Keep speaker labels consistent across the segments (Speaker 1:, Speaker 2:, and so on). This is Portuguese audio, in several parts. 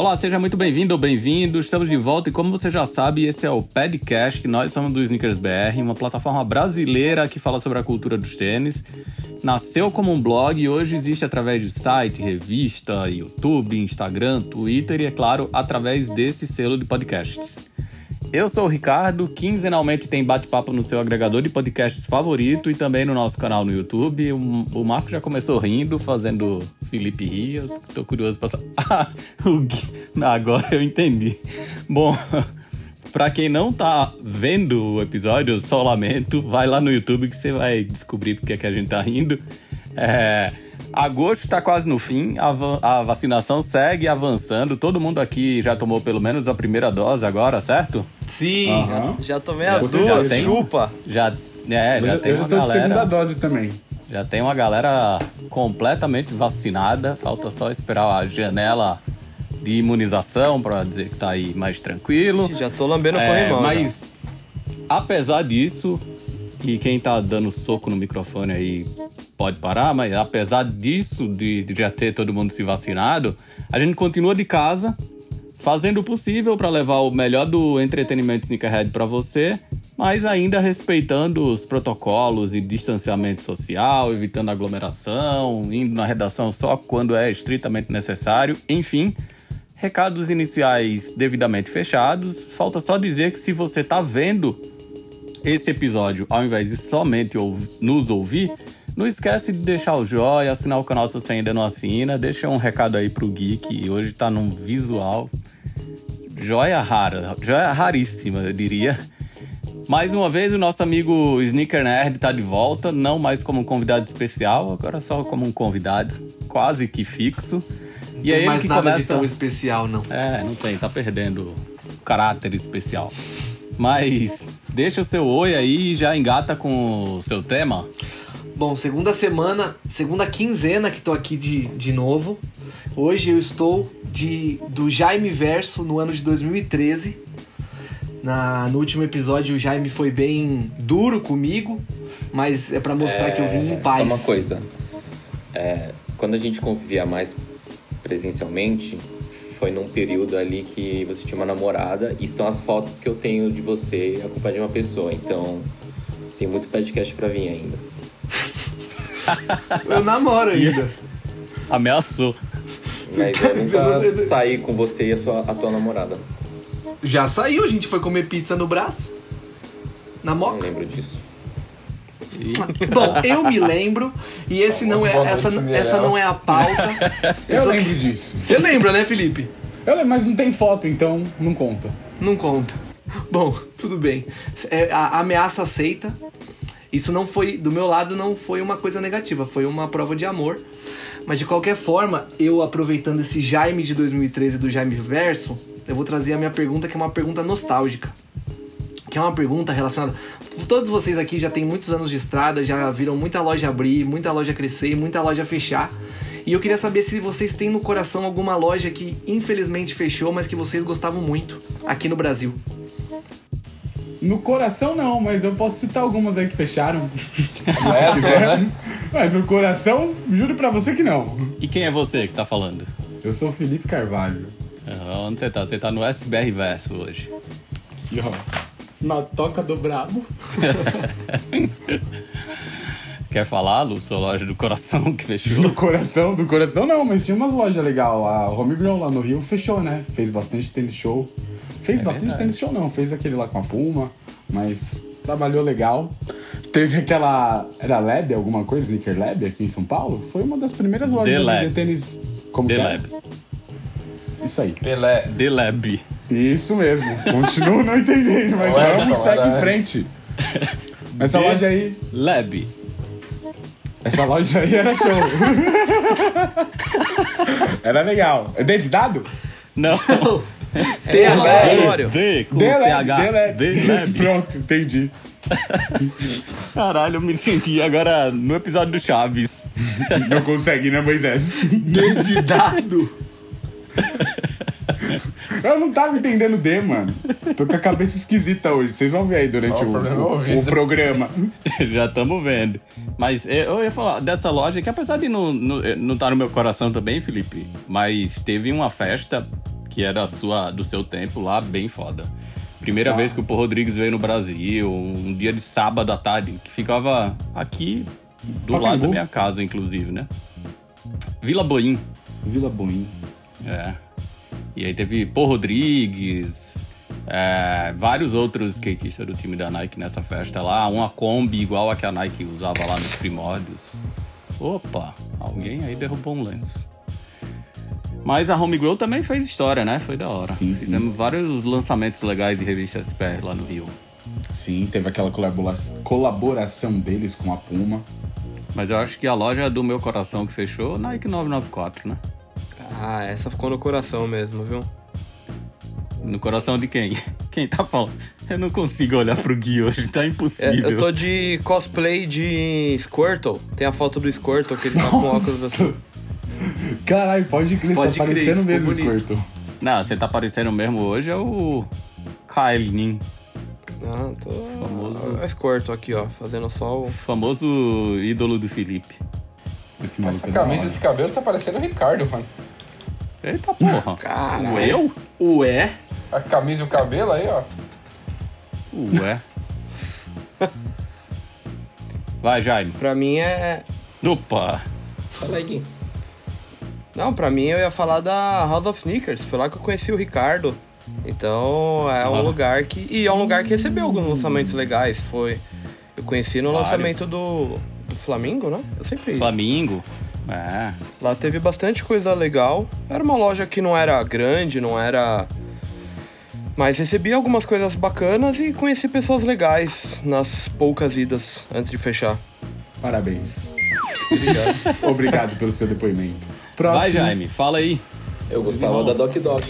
Speaker 1: Olá, seja muito bem-vindo ou bem-vindo. Estamos de volta e como você já sabe, esse é o Podcast. Nós somos do Sneakers BR, uma plataforma brasileira que fala sobre a cultura dos tênis. Nasceu como um blog e hoje existe através de site, revista, YouTube, Instagram, Twitter e, é claro, através desse selo de podcasts. Eu sou o Ricardo, quinzenalmente tem bate-papo no seu agregador de podcasts favorito e também no nosso canal no YouTube. O, Marco já começou rindo, fazendo Felipe rir. Eu tô curioso pra saber. Ah, agora eu entendi. Bom, pra quem não tá vendo o episódio, eu só lamento. Vai lá no YouTube que você vai descobrir porque é que a gente tá rindo. É. Agosto está quase no fim, a, a, vacinação segue avançando. Todo mundo aqui já tomou pelo menos a primeira dose agora, certo?
Speaker 2: Sim, uhum. já, já, tomei as duas. Já tem,
Speaker 1: chupa. Já, é, já
Speaker 3: eu,
Speaker 1: tem
Speaker 3: eu
Speaker 1: uma
Speaker 3: já
Speaker 1: galera.
Speaker 3: segunda dose também.
Speaker 1: Já tem uma galera completamente vacinada. Falta só esperar a janela de imunização para dizer que tá aí mais tranquilo.
Speaker 2: Já tô lambendo o é, corrimão.
Speaker 1: Mas apesar disso, e quem tá dando soco no microfone aí pode parar, mas apesar disso, de, de já ter todo mundo se vacinado, a gente continua de casa, fazendo o possível para levar o melhor do entretenimento sneakerhead para você, mas ainda respeitando os protocolos e distanciamento social, evitando aglomeração, indo na redação só quando é estritamente necessário, enfim. Recados iniciais devidamente fechados. Falta só dizer que se você está vendo esse episódio, ao invés de somente nos ouvir, não esquece de deixar o joinha, assinar o canal se você ainda não assina. Deixa um recado aí pro Gui, que hoje tá num visual. Joia rara, joia raríssima, eu diria. Mais uma vez, o nosso amigo Sneaker Nerd tá de volta, não mais como um convidado especial, agora só como um convidado quase que fixo.
Speaker 2: Não e aí mais nada começa... de tão especial, não.
Speaker 1: É, não tem, tá perdendo o caráter especial. Mas deixa o seu oi aí e já engata com o seu tema.
Speaker 2: Bom, segunda semana, segunda quinzena que tô aqui de, de novo. Hoje eu estou de do Jaime Verso no ano de 2013. Na, no último episódio o Jaime foi bem duro comigo, mas é para mostrar é, que eu vim em paz.
Speaker 4: Só uma coisa. É, quando a gente convivia mais presencialmente, foi num período ali que você tinha uma namorada e são as fotos que eu tenho de você acompanhado de uma pessoa. Então, tem muito podcast para vir ainda.
Speaker 2: eu namoro ainda.
Speaker 1: Ameaçou.
Speaker 4: Mas eu nunca saí com você e a, sua, a tua namorada.
Speaker 2: Já saiu, a gente foi comer pizza no braço. Na moca.
Speaker 4: Não lembro disso.
Speaker 2: Bom, eu me lembro e esse não é essa, essa não é a pauta.
Speaker 3: Eu, lembro disso.
Speaker 2: Você lembra, né, Felipe?
Speaker 3: Eu lembro, mas não tem foto, então não conta.
Speaker 2: Não conta. Bom, tudo bem. É, a ameaça aceita. Isso não foi, do meu lado, não foi uma coisa negativa, foi uma prova de amor. Mas de qualquer forma, eu aproveitando esse Jaime de 2013 do Jaime Verso, eu vou trazer a minha pergunta, que é uma pergunta nostálgica. Que é uma pergunta relacionada. Todos vocês aqui já têm muitos anos de estrada, já viram muita loja abrir, muita loja crescer muita loja fechar. E eu queria saber se vocês têm no coração alguma loja que infelizmente fechou, mas que vocês gostavam muito aqui no Brasil.
Speaker 3: No coração não, mas eu posso citar algumas aí que fecharam. É, né? Mas no coração, juro pra você que não.
Speaker 1: E quem é você que tá falando?
Speaker 3: Eu sou o Felipe Carvalho.
Speaker 1: Uhum, onde você tá? Você tá no SBR Verso hoje.
Speaker 3: Aqui, ó. Na toca do brabo.
Speaker 1: Quer falar, Lu, sua loja do coração que fechou?
Speaker 3: Do coração, do coração não, mas tinha umas lojas legais. A Homegrown lá no Rio fechou, né? Fez bastante tênis show. Fez é bastante verdade. tênis show, não. Fez aquele lá com a Puma, mas trabalhou legal. Teve aquela. Era Lab, alguma coisa? Sneaker Lab aqui em São Paulo? Foi uma das primeiras lojas de tênis. Como
Speaker 1: The
Speaker 3: que
Speaker 1: é? Lab.
Speaker 3: É? Isso aí.
Speaker 4: Pelé.
Speaker 1: The Lab.
Speaker 3: Isso mesmo. Continuo não entendendo, mas vamos, segue em frente. Essa The loja aí.
Speaker 1: Lab.
Speaker 3: Essa loja aí era show. era legal. É D de dado?
Speaker 1: Não.
Speaker 2: T aleatório.
Speaker 1: D, com TH.
Speaker 3: D, Pronto, entendi.
Speaker 1: Caralho, eu me senti agora no episódio do Chaves.
Speaker 3: Não consegue, né, Moisés?
Speaker 2: D de dado.
Speaker 3: Eu não tava entendendo D, mano. Tô com a cabeça esquisita hoje. Vocês vão ver aí durante o, o, o, programa.
Speaker 1: Já estamos vendo. Mas eu ia falar dessa loja que, apesar de não estar não, não tá no meu coração também, Felipe, mas teve uma festa que é da sua, do seu tempo lá, bem foda. Primeira
Speaker 3: Ah.
Speaker 1: vez que o Paul Rodrigues veio no Brasil, um dia de sábado à tarde, que ficava aqui do
Speaker 3: Pacaembu.
Speaker 1: lado da minha casa, inclusive, né? Vila Boim.
Speaker 3: Vila Boim.
Speaker 1: É. E aí teve Paul Rodrigues, é, vários outros skatistas do time da Nike nessa festa lá. Uma Kombi igual a que a Nike usava lá nos primórdios. Opa, alguém aí derrubou um lenço. Mas a Homegrown também fez história, né? Foi da hora.
Speaker 3: Sim, sim.
Speaker 1: Fizemos vários lançamentos legais de revista SPR lá no Rio.
Speaker 3: Sim, teve aquela colabora- colaboração deles com a Puma.
Speaker 1: Mas eu acho que a loja do meu coração que fechou, Nike 994, né?
Speaker 5: Ah, essa ficou no coração mesmo, viu?
Speaker 1: No coração de quem? Quem tá falando? Eu não consigo olhar pro Gui hoje, tá
Speaker 5: É,
Speaker 1: impossível.
Speaker 5: eu tô de cosplay de Squirtle. Tem a foto do Squirtle que ele tá com óculos assim.
Speaker 3: Caralho, pode crer,
Speaker 2: Pode
Speaker 3: tá parecendo mesmo,
Speaker 2: bonito.
Speaker 3: Squirtle.
Speaker 1: Não, você tá parecendo mesmo hoje é o Kyle Nin,
Speaker 5: Não, tô.
Speaker 1: Famoso.
Speaker 5: É o Squirtle aqui, ó, fazendo só o.
Speaker 1: famoso ídolo do Felipe.
Speaker 3: Esse maluco
Speaker 6: Essa
Speaker 3: é
Speaker 6: camisa, esse cabelo tá parecendo o Ricardo, mano.
Speaker 1: Eita porra.
Speaker 5: Caralho.
Speaker 1: O eu?
Speaker 2: Ué?
Speaker 6: A camisa e o cabelo aí, ó.
Speaker 1: Ué. Vai, Jaime.
Speaker 5: Pra mim é.
Speaker 1: Opa.
Speaker 4: Fala aí, Gui.
Speaker 5: Não, pra mim eu ia falar da House of Sneakers. Foi lá que eu conheci o Ricardo. Então é um
Speaker 1: Ah.
Speaker 5: lugar que. E é um lugar que recebeu alguns lançamentos legais. Foi. Eu conheci no
Speaker 1: Vários.
Speaker 5: lançamento do, do Flamingo, né? Eu sempre.
Speaker 1: Flamingo. É.
Speaker 5: Lá teve bastante coisa legal. Era uma loja que não era grande, não era. Mas recebi algumas coisas bacanas e conheci pessoas legais nas poucas idas antes de fechar.
Speaker 3: Parabéns. Obrigado pelo seu depoimento.
Speaker 1: Vai,
Speaker 3: Próximo.
Speaker 1: Jaime, fala aí.
Speaker 4: Eu gostava da Doc Dog.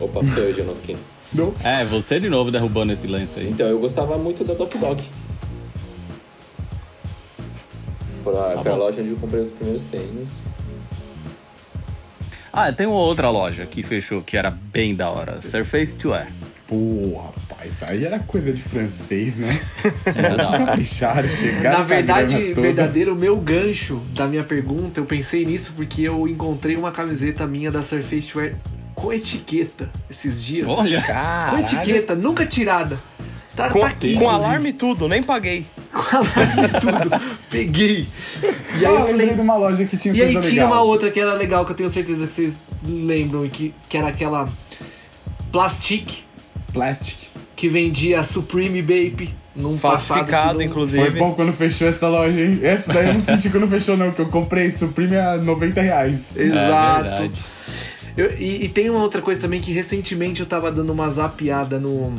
Speaker 4: Opa, sou eu de novo aqui.
Speaker 3: Não.
Speaker 1: É, você de novo derrubando esse lance aí.
Speaker 4: Então, eu gostava muito da Doc Dog. Foi a,
Speaker 1: Tá
Speaker 4: foi a loja onde eu comprei os primeiros tênis.
Speaker 1: Ah, tem uma outra loja que fechou que era bem da hora. Surface to Air.
Speaker 3: Pô, rapaz, aí era coisa de francês, né?
Speaker 1: Hora.
Speaker 3: Capricharam, chegaram
Speaker 2: Na verdade, verdadeiro, meu gancho da minha pergunta, eu pensei nisso porque eu encontrei uma camiseta minha da Surface Wear com etiqueta esses dias.
Speaker 1: Olha.
Speaker 2: Com
Speaker 5: Caralho.
Speaker 2: etiqueta, nunca tirada. Tá,
Speaker 5: Com,
Speaker 2: tá aqui,
Speaker 5: com alarme e tudo, nem paguei.
Speaker 2: E tudo. Peguei. E aí
Speaker 3: Ah,
Speaker 2: eu
Speaker 3: lembrei
Speaker 2: falei,
Speaker 3: de uma loja que tinha
Speaker 2: E aí tinha
Speaker 3: legal.
Speaker 2: uma outra que era legal, que eu tenho certeza que vocês lembram, e que, que era aquela Plastic,
Speaker 3: Plastic.
Speaker 2: que vendia Supreme Baby num
Speaker 5: Falsificado, inclusive.
Speaker 3: Foi bom quando fechou essa loja, hein? Essa daí eu não senti quando fechou, não, que eu comprei Supreme a 90 reais.
Speaker 2: Exato.
Speaker 1: É.
Speaker 2: Eu- e, e tem uma outra coisa também que recentemente eu tava dando uma zapiada no,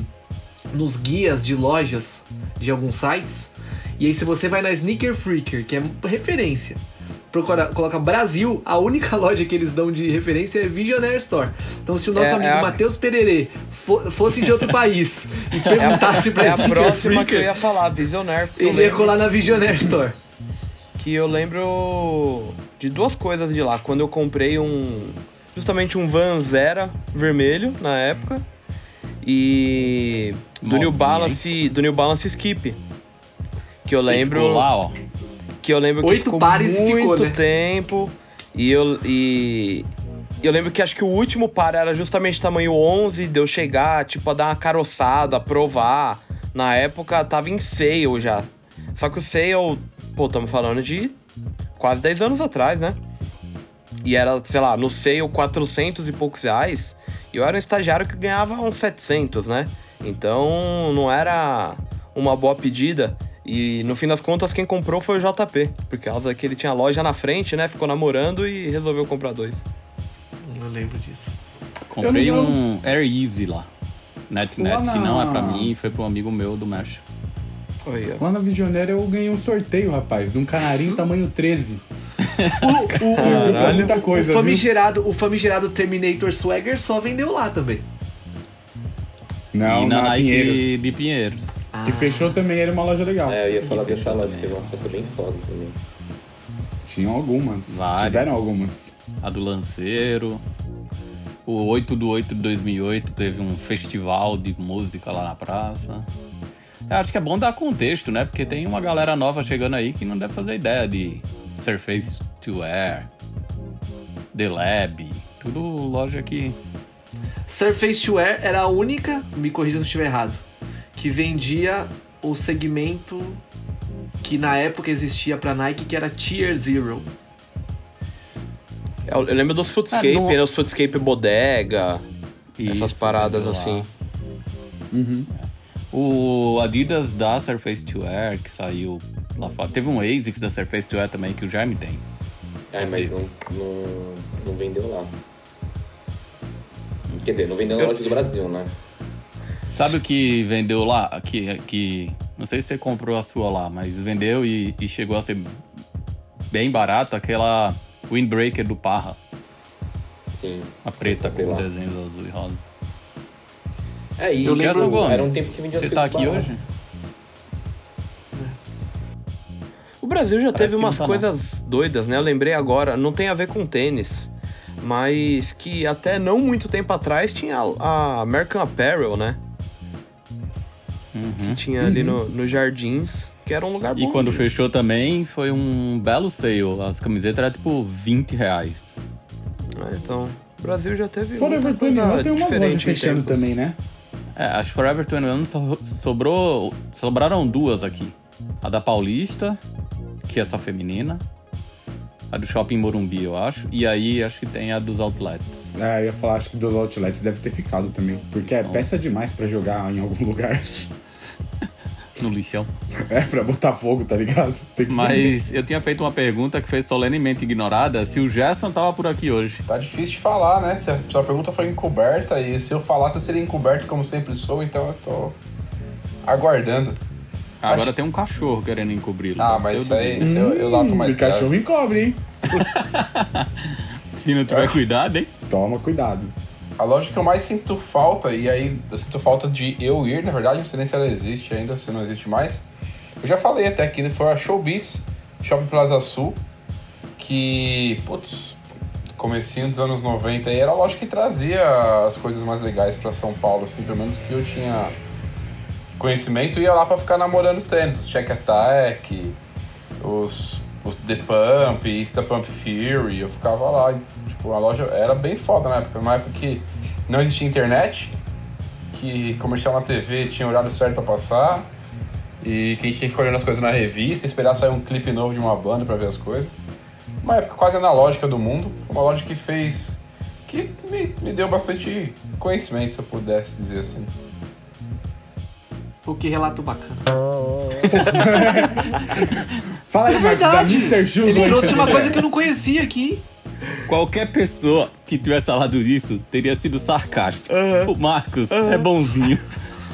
Speaker 2: nos guias de lojas de alguns sites. E aí, se você vai na Sneaker Freaker, que é referência, procura, coloca Brasil, a única loja que eles dão de referência é Visionaire Store. Então, se o nosso
Speaker 5: É-
Speaker 2: amigo
Speaker 5: é a-
Speaker 2: Matheus Pererê fo- fosse de outro país e perguntasse pra
Speaker 5: É a
Speaker 2: Sneaker
Speaker 5: próxima que eu
Speaker 2: Freaker,
Speaker 5: ia falar, Visionaire.
Speaker 2: ele ia
Speaker 5: lembro
Speaker 2: colar na Visionaire Store.
Speaker 5: Que eu lembro de duas coisas de lá. Quando eu comprei um. Justamente um Van Zera vermelho na época. E. Do New Balance. Do New Balance Skip. Que eu lembro.
Speaker 1: Ficou lá, ó.
Speaker 5: Que eu lembro que
Speaker 2: Oito
Speaker 5: ficou
Speaker 2: pares
Speaker 5: muito
Speaker 2: ficou, né?
Speaker 5: tempo. E eu, e eu lembro que acho que o último par era justamente tamanho 11, de eu chegar, tipo, a dar uma caroçada, provar. Na época tava em sale já. Só que o sale, pô, estamos falando de quase 10 anos atrás, né? E era, sei lá, no sale 400 e poucos reais. E eu era um estagiário que ganhava uns 700, né? Então não era uma boa pedida. E no fim das contas, quem comprou foi o JP. Por causa que ele tinha loja na frente, né? Ficou namorando e resolveu comprar dois.
Speaker 2: Eu lembro disso.
Speaker 1: Comprei
Speaker 3: não-
Speaker 1: um Air Easy lá. Net Net,
Speaker 3: Lá
Speaker 1: que não é
Speaker 3: na-
Speaker 1: pra mim, foi pro amigo meu do México.
Speaker 3: Lá na Visionária eu ganhei um sorteio, rapaz, de um canarinho tamanho 13.
Speaker 2: O,
Speaker 3: muita coisa,
Speaker 2: o,
Speaker 3: viu?
Speaker 2: famigerado, o famigerado Terminator Swagger só vendeu lá também.
Speaker 3: Não,
Speaker 1: e na,
Speaker 3: na
Speaker 1: Nike
Speaker 3: Pinheiros.
Speaker 1: de Pinheiros.
Speaker 3: Que fechou também, era uma loja legal.
Speaker 4: É, eu ia falar
Speaker 1: E
Speaker 4: dessa loja, teve uma festa bem foda também.
Speaker 3: Tinham algumas.
Speaker 1: Várias.
Speaker 3: Tiveram algumas.
Speaker 1: A do Lanceiro. O 8 do 8 de 2008 teve um festival de música lá na praça. Eu acho que é bom dar contexto, né? Porque tem uma galera nova chegando aí que não deve fazer ideia de Surface to Air, The Lab, tudo loja que
Speaker 2: Surface Wear era a única, me corrija se eu estiver errado, que vendia o segmento que na época existia pra Nike, que era Tier Zero.
Speaker 5: Eu, eu lembro dos Footscape,
Speaker 1: É, não-
Speaker 5: né? Os Footscape Bodega, essas
Speaker 1: Isso,
Speaker 5: paradas
Speaker 1: vendeu lá.
Speaker 5: assim.
Speaker 1: O Adidas da Surface to Air, que saiu lá fora. Teve um ASICS da Surface to Air também, que o Jaime tem.
Speaker 4: É, mas não, não, não vendeu lá. Quer dizer, não vendeu na loja do Brasil, né?
Speaker 1: Sabe o que vendeu lá? Que, que não sei se você comprou a sua lá, mas vendeu e, e chegou a ser bem barato aquela Windbreaker do Parra,
Speaker 4: Sim.
Speaker 1: a preta com desenhos azul e rosa.
Speaker 4: É, e
Speaker 2: Eu lembro-
Speaker 1: Gomes,
Speaker 4: era um tempo que vendia as
Speaker 1: você tá aqui
Speaker 4: baratas.
Speaker 1: hoje?
Speaker 5: Brasil já
Speaker 1: Parece
Speaker 5: teve umas
Speaker 1: tá, não.
Speaker 5: coisas doidas, né? Eu lembrei agora, não tem a ver com tênis, mas que até não muito tempo atrás tinha a American Apparel, né?
Speaker 1: Uhum.
Speaker 5: Que tinha ali no, no Jardins, que era um lugar bom.
Speaker 1: E quando fechou também, foi um belo sale. As camisetas eram tipo 20 reais.
Speaker 5: É, então, o Brasil já teve
Speaker 3: Forever
Speaker 5: muita coisa
Speaker 3: 21 tem
Speaker 5: diferente em
Speaker 3: fechando
Speaker 5: tempos.
Speaker 3: também, né?
Speaker 1: É, acho que Forever 21 so, sobrou. Sobraram duas aqui. A da Paulista, que é só feminina. A do Shopping Morumbi, eu acho. E aí acho que tem a dos outlets.
Speaker 3: É, eu ia falar, acho que dos outlets deve ter ficado também. Porque é
Speaker 1: Nossa.
Speaker 3: peça demais pra jogar em algum lugar.
Speaker 1: No lixão.
Speaker 3: É, pra botar fogo, tá ligado? Tem que
Speaker 1: Mas eu tinha feito uma pergunta que foi solenemente ignorada. Se o Gerson tava por aqui hoje.
Speaker 6: Tá difícil de falar, né? Se a sua pergunta foi encoberta e se eu falasse eu seria encoberto como sempre sou, então eu tô aguardando.
Speaker 1: Agora
Speaker 6: Acho-
Speaker 1: tem um cachorro querendo encobri-lo.
Speaker 6: Ah, mas isso aí isso eu, eu lato mais
Speaker 3: E cachorro encobre, hein?
Speaker 1: Se não tiver cuidado, hein?
Speaker 3: Toma cuidado.
Speaker 6: A loja que eu mais sinto falta, e aí eu sinto falta de eu ir, na verdade, não sei nem se ela existe ainda, se não existe mais. Eu já falei até aqui, né? Foi a Showbiz, Shopping Plaza Sul, que, putz, comecinho dos anos 90 aí era a loja que trazia as coisas mais legais pra São Paulo, assim, pelo menos que eu tinha conhecimento, ia lá pra ficar namorando os tênis, os Check Attack, os, os The Pump, Insta Pump Fury, eu ficava lá, tipo, a loja era bem foda na época, uma época que não existia internet, que comercial na TV tinha horário certo pra passar, e que a gente tinha que ficar olhando as coisas na revista, esperar sair um clipe novo de uma banda pra ver as coisas. Uma época quase analógica do mundo, uma loja que fez. que me, me deu bastante conhecimento, se eu pudesse dizer assim.
Speaker 2: O que relato bacana.
Speaker 3: Fala aí,
Speaker 2: É
Speaker 3: Marcos, da
Speaker 2: verdade.
Speaker 3: Mr. Shoes.
Speaker 2: Ele trouxe uma coisa que eu não conhecia aqui.
Speaker 1: Qualquer pessoa que tivesse falado isso teria sido sarcástico. O Marcos é bonzinho.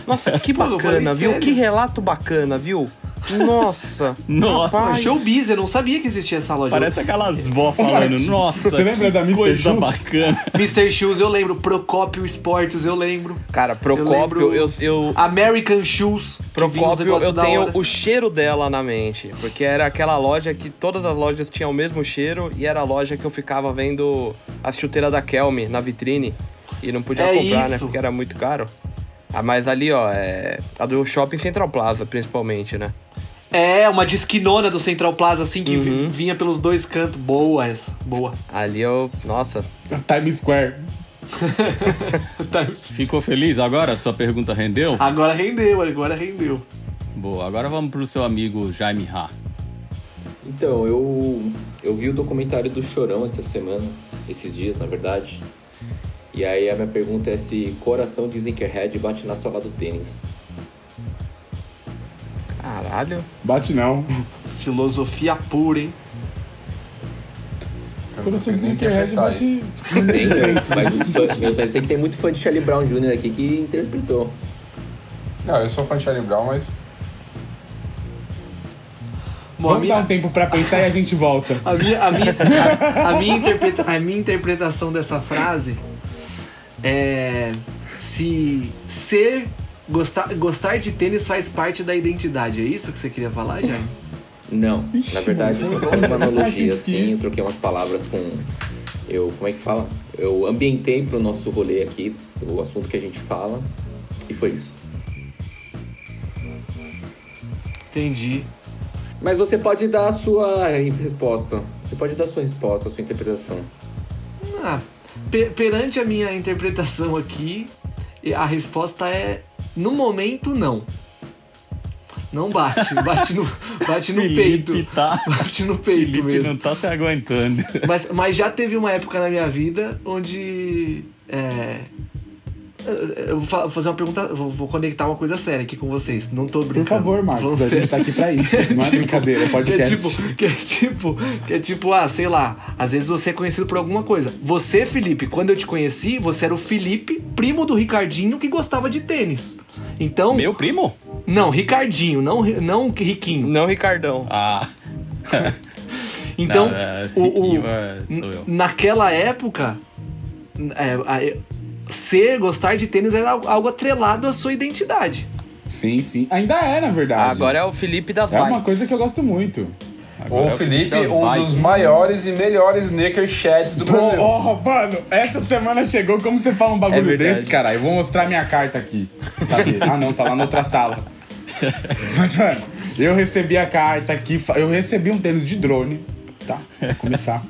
Speaker 5: Nossa, que
Speaker 2: Pô,
Speaker 5: bacana, viu?
Speaker 2: sério.
Speaker 5: Que relato bacana, viu? Nossa.
Speaker 1: Nossa,
Speaker 5: Rapaz.
Speaker 2: Showbiz, eu não sabia que existia essa loja.
Speaker 1: Parece aquelas vó falando, nossa,
Speaker 3: Você lembra da Mr.
Speaker 1: coisa
Speaker 3: Shoes?
Speaker 1: bacana.
Speaker 2: Mr. Shoes eu lembro, Procópio Esportes eu lembro,
Speaker 5: Cara, Procópio,
Speaker 2: lembro-
Speaker 5: eu, eu,
Speaker 2: American Shoes.
Speaker 5: Procópio, eu tenho
Speaker 2: hora.
Speaker 5: o cheiro dela na mente. Porque era aquela loja que todas as lojas tinham o mesmo cheiro e era a loja que eu ficava vendo as chuteiras da Kelme na vitrine e não podia
Speaker 2: É
Speaker 5: comprar, né?
Speaker 2: isso.
Speaker 5: Porque era muito caro. Ah, mas ali, ó, é. A do Shopping Central Plaza, principalmente, né?
Speaker 2: É, uma disquinona do Central Plaza, assim, que
Speaker 5: Uhum.
Speaker 2: vinha pelos dois cantos. Boa essa, boa.
Speaker 5: Ali eu. Nossa.
Speaker 3: Times Square.
Speaker 1: Ficou feliz agora? Sua pergunta rendeu?
Speaker 2: Agora rendeu, agora rendeu.
Speaker 1: Boa, agora vamos pro seu amigo Jaime Ha.
Speaker 4: Então, eu, eu vi o documentário do Chorão essa semana, esses dias, na verdade. E aí a minha pergunta é se coração de sneakerhead bate na sola do tênis.
Speaker 5: Caralho.
Speaker 3: Bate não.
Speaker 2: Filosofia pura, hein?
Speaker 6: Eu
Speaker 3: Quando eu sou Sneakerhead,
Speaker 6: interpretar
Speaker 3: bate.
Speaker 4: Tem, eu, mas os fã, eu pensei que tem muito fã de Charlie Brown Jr. aqui que interpretou.
Speaker 6: Não, eu sou fã de Charlie Brown, mas
Speaker 2: Bom,
Speaker 3: Vamos dar
Speaker 2: minha,
Speaker 3: um tempo pra pensar e a gente volta.
Speaker 2: a minha, a minha, a, a minha, interpreta, a minha interpretação dessa frase é se ser gostar, gostar de tênis faz parte da identidade. É isso que você queria falar, Jaime?
Speaker 4: Não, na verdade,
Speaker 3: mano,
Speaker 4: eu só falei uma analogia assim, eu troquei umas palavras com. Eu, como é que fala? Eu ambientei pro nosso rolê aqui, o assunto que a gente fala, e foi isso.
Speaker 2: Entendi.
Speaker 4: Mas você pode dar a sua resposta. Você pode dar a sua resposta, a sua interpretação.
Speaker 2: Ah, pe- perante a minha interpretação aqui, a resposta é: no momento, não. Não bate, bate no, bate no
Speaker 1: Felipe
Speaker 2: peito.
Speaker 1: tá.
Speaker 2: Bate no peito
Speaker 1: Felipe
Speaker 2: mesmo.
Speaker 1: não tá se aguentando.
Speaker 2: Mas, mas já teve uma época na minha vida onde. É, eu vou fa- fazer uma pergunta, vou, vou conectar uma coisa séria aqui com vocês. Não tô brincando.
Speaker 3: Por favor, Marcos,
Speaker 2: Falando
Speaker 3: a gente tá aqui pra isso. Não é brincadeira, é
Speaker 2: Que é,
Speaker 3: podcast.
Speaker 2: tipo, que é tipo, que é tipo, ah, sei lá, às vezes você é conhecido por alguma coisa. Você, Felipe, quando eu te conheci, você era o Felipe, primo do Ricardinho, que gostava de tênis. Então,
Speaker 1: Meu primo?
Speaker 2: não, Ricardinho, não, não Riquinho.
Speaker 5: Não, Ricardão.
Speaker 1: Ah.
Speaker 2: Então,
Speaker 1: não, é,
Speaker 2: o, o-
Speaker 1: é- sou eu.
Speaker 2: naquela época, é, ser, gostar de tênis era algo- atrelado à sua identidade.
Speaker 3: Sim, sim. Ainda é, na verdade.
Speaker 5: Agora é o Felipe das
Speaker 3: É uma
Speaker 5: bikes.
Speaker 3: coisa que eu gosto muito.
Speaker 1: Agora
Speaker 6: O
Speaker 1: é
Speaker 6: Felipe, um
Speaker 1: bikes.
Speaker 6: dos maiores e melhores sneaker sheds do
Speaker 3: Pô,
Speaker 6: Brasil.
Speaker 3: ó, mano, essa semana chegou. Como você fala um
Speaker 5: É
Speaker 3: bagulho
Speaker 5: verdade.
Speaker 3: desse, cara? Eu vou mostrar minha carta aqui. Cadê? Ah, não, tá lá na outra sala. Mas, mano, eu recebi a carta aqui. Eu recebi um tênis de drone, tá? Pra começar.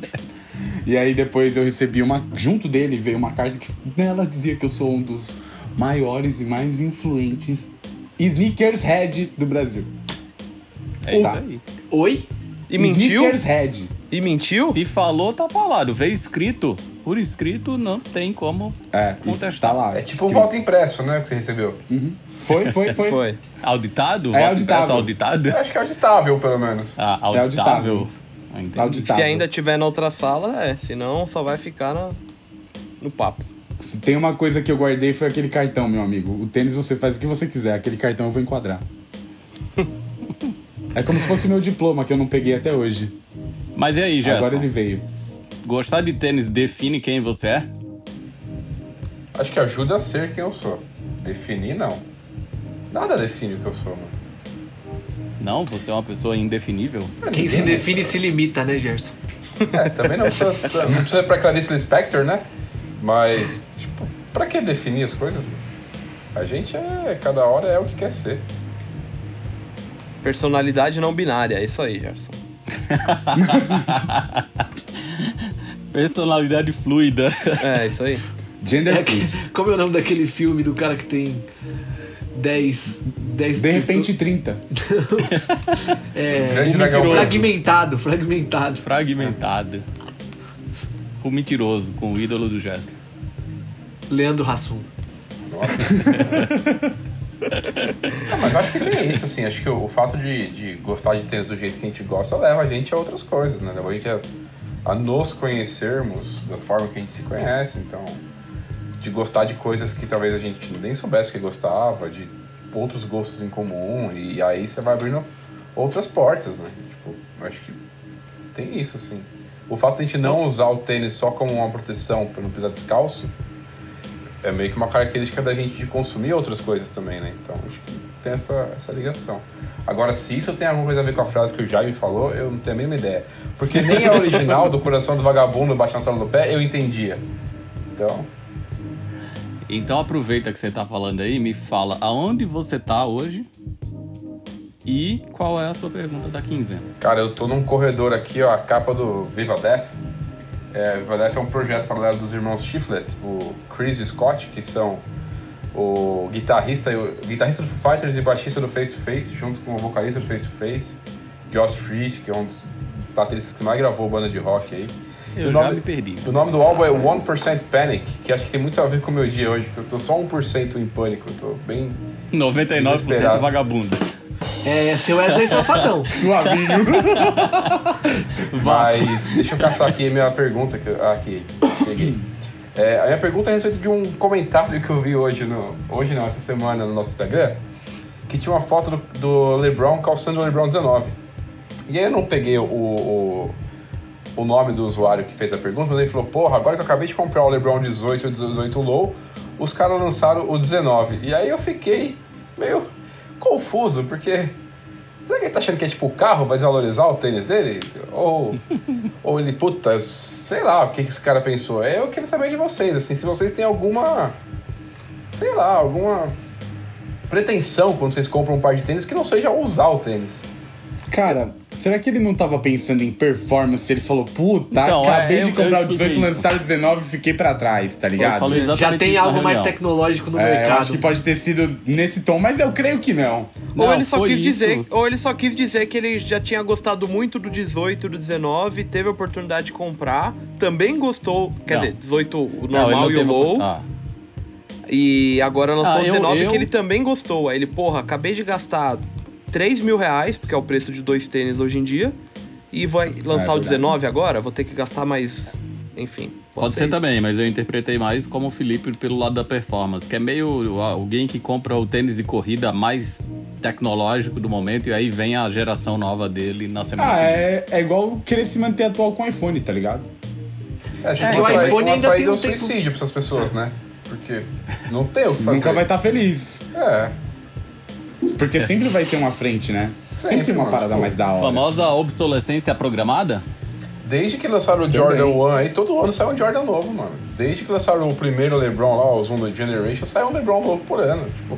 Speaker 3: E aí depois eu recebi uma. Junto dele veio uma carta que nela dizia que eu sou um dos maiores e mais influentes sneakers head do Brasil.
Speaker 1: É isso
Speaker 3: Tá.
Speaker 1: aí.
Speaker 2: Oi?
Speaker 5: E mentiu?
Speaker 3: Sneakers head.
Speaker 5: E mentiu?
Speaker 1: Se falou, tá falado. Veio escrito. Por escrito, não tem como
Speaker 3: É,
Speaker 1: contestar.
Speaker 3: tá lá.
Speaker 6: É tipo um
Speaker 3: escrito.
Speaker 6: voto impresso, né, que você recebeu.
Speaker 3: Foi, foi, foi.
Speaker 5: Foi.
Speaker 1: Auditado?
Speaker 3: É
Speaker 1: Voto impresso
Speaker 3: auditável.
Speaker 1: auditado?
Speaker 6: Eu acho que é auditável, pelo menos.
Speaker 1: Ah,
Speaker 3: É auditável.
Speaker 1: Auditável. Ah.
Speaker 5: Se ainda tiver na outra sala, é. Senão só vai ficar na- no papo.
Speaker 3: Se tem uma coisa que eu guardei foi aquele cartão, meu amigo. O tênis você faz o que você quiser, aquele cartão eu vou enquadrar. é como se fosse o meu diploma que eu não peguei até hoje.
Speaker 1: Mas e aí, Gerson?
Speaker 3: Agora ele veio.
Speaker 1: Gostar de tênis define quem você é?
Speaker 6: Acho que ajuda a ser quem eu sou. Definir, não. Nada define o que eu sou, mano.
Speaker 1: Não, você é uma pessoa indefinível?
Speaker 2: Quem se define se limita, né, Gerson?
Speaker 6: É, também não precisa, não precisa pra Clarice Lispector, né? Mas, tipo, pra que definir as coisas? A gente é, cada hora é o que quer ser.
Speaker 5: Personalidade não binária, é isso aí, Gerson.
Speaker 1: Personalidade fluida.
Speaker 5: É, isso aí.
Speaker 3: Gender
Speaker 2: É
Speaker 3: fluid.
Speaker 2: como é o nome daquele filme do cara que tem 10. 10
Speaker 3: De repente 30.
Speaker 2: É,
Speaker 6: branco.
Speaker 2: fragmentado, fragmentado.
Speaker 1: Fragmentado. O mentiroso, com o ídolo do Gerson.
Speaker 2: Leandro Hassum.
Speaker 6: Nossa. Não, mas eu acho que tem isso, assim. Acho que o, o fato de, de gostar de tênis do jeito que a gente gosta leva a gente a outras coisas, né? Leva a gente a, a nos conhecermos da forma que a gente se conhece. Então, de gostar de coisas que talvez a gente nem soubesse que gostava, de outros gostos em comum. E aí você vai abrindo outras portas, né? Tipo, acho que tem isso, assim. O fato de a gente não usar o tênis só como uma proteção para não pisar descalço é meio que uma característica da gente de consumir outras coisas também, né? Então acho que tem essa, essa ligação. Agora, se isso tem alguma coisa a ver com a frase que o Jaime falou, eu não tenho a mínima ideia. Porque nem a original do Coração do Vagabundo bate na sola do pé, eu entendia. Então,
Speaker 1: Então aproveita que você tá falando aí, me fala aonde você tá hoje e qual é a sua pergunta da quinzena.
Speaker 6: cara, eu tô num corredor aqui, ó, a capa do Viva Death. É, Viva Death é um projeto paralelo dos irmãos Shiflett, o Chris e o Scott, que são o guitarrista, o guitarrista do Foo Fighters e baixista do Face to Face, junto com o vocalista do Face to Face, Josh Freese, que é um dos bateristas que mais gravou banda de rock aí.
Speaker 1: Eu
Speaker 6: O
Speaker 1: já
Speaker 6: nome-
Speaker 1: me perdi.
Speaker 6: O nome do álbum é 1% Panic, que acho que tem muito a ver com o meu dia hoje, porque eu tô só 1% em pânico, eu tô bem
Speaker 1: 99%
Speaker 6: Desesperado.
Speaker 1: vagabundo.
Speaker 2: É, seu Wesley Safadão.
Speaker 3: Suavinho.
Speaker 6: Mas deixa eu caçar aqui a minha pergunta. Que eu, ah, aqui, cheguei. É, a minha pergunta é a respeito de um comentário que eu vi hoje, no, hoje não, essa semana no nosso Instagram, que tinha uma foto do, do LeBron calçando o LeBron 19. E aí eu não peguei o, o, o nome do usuário que fez a pergunta, mas ele falou, porra, agora que eu acabei de comprar o LeBron 18 e o 18 Low, os caras lançaram o 19. E aí eu fiquei meio confuso, porque Será que ele tá achando que é tipo o carro vai desvalorizar o tênis dele? Ou, ou ele, puta, sei lá o que que esse cara pensou. É, Eu queria saber de vocês, assim, se vocês têm alguma, sei lá, alguma pretensão quando vocês compram um par de tênis que não seja usar o tênis.
Speaker 3: Cara, Será que ele não tava pensando em performance? Ele falou, puta,
Speaker 1: Então,
Speaker 3: acabei
Speaker 1: é,
Speaker 3: de
Speaker 1: eu-
Speaker 3: comprar
Speaker 1: eu
Speaker 3: o 18,
Speaker 1: expliquei isso.
Speaker 3: lançaram o 19 e fiquei pra trás, tá ligado?
Speaker 2: Já tem algo mais tecnológico no
Speaker 3: É, eu
Speaker 2: mercado.
Speaker 3: acho que pode ter sido nesse tom, mas eu creio que não.
Speaker 5: ou
Speaker 1: Não,
Speaker 5: ele só quis
Speaker 1: isso.
Speaker 5: dizer, ou ele só quis dizer que ele já tinha gostado muito do 18, do 19, teve a oportunidade de comprar, também gostou, quer
Speaker 1: Não.
Speaker 5: dizer, 18 o normal
Speaker 1: não
Speaker 5: e o low,
Speaker 1: Ah,
Speaker 5: e agora lançou
Speaker 1: Ah,
Speaker 5: o
Speaker 1: eu-
Speaker 5: 19
Speaker 1: eu-
Speaker 5: que ele também gostou. Aí ele, porra, acabei de gastar 3 mil reais, porque é o preço de dois tênis hoje em dia, e vai lançar o
Speaker 3: verdade.
Speaker 5: 19 agora, vou ter que gastar mais, enfim.
Speaker 1: Pode ser
Speaker 5: isso.
Speaker 1: também, mas eu interpretei mais como o Felipe pelo lado da performance, que é meio alguém que compra o tênis de corrida mais tecnológico do momento e aí vem a geração nova dele na semana
Speaker 3: Ah,
Speaker 1: seguinte.
Speaker 3: é, é igual querer se manter atual com o iPhone, tá ligado?
Speaker 6: É, acho
Speaker 2: É,
Speaker 6: que
Speaker 2: o
Speaker 6: uma saída-
Speaker 2: iPhone
Speaker 6: uma
Speaker 2: ainda
Speaker 6: saída
Speaker 2: tem
Speaker 6: é
Speaker 2: um
Speaker 6: o
Speaker 2: tempo-
Speaker 6: suicídio pra essas pessoas, né? Porque não tem o que fazer.
Speaker 3: Nunca vai estar feliz.
Speaker 6: É.
Speaker 3: Porque sempre vai ter uma frente, né? Sempre,
Speaker 6: Sempre,
Speaker 3: uma
Speaker 6: mano.
Speaker 3: parada mais da hora.
Speaker 1: Famosa obsolescência programada?
Speaker 6: Desde que lançaram o Jordan 1 aí, todo ano sai um Jordan novo, mano. Desde que lançaram o primeiro LeBron lá, os 1 da Generation, sai um LeBron novo por ano. Tipo,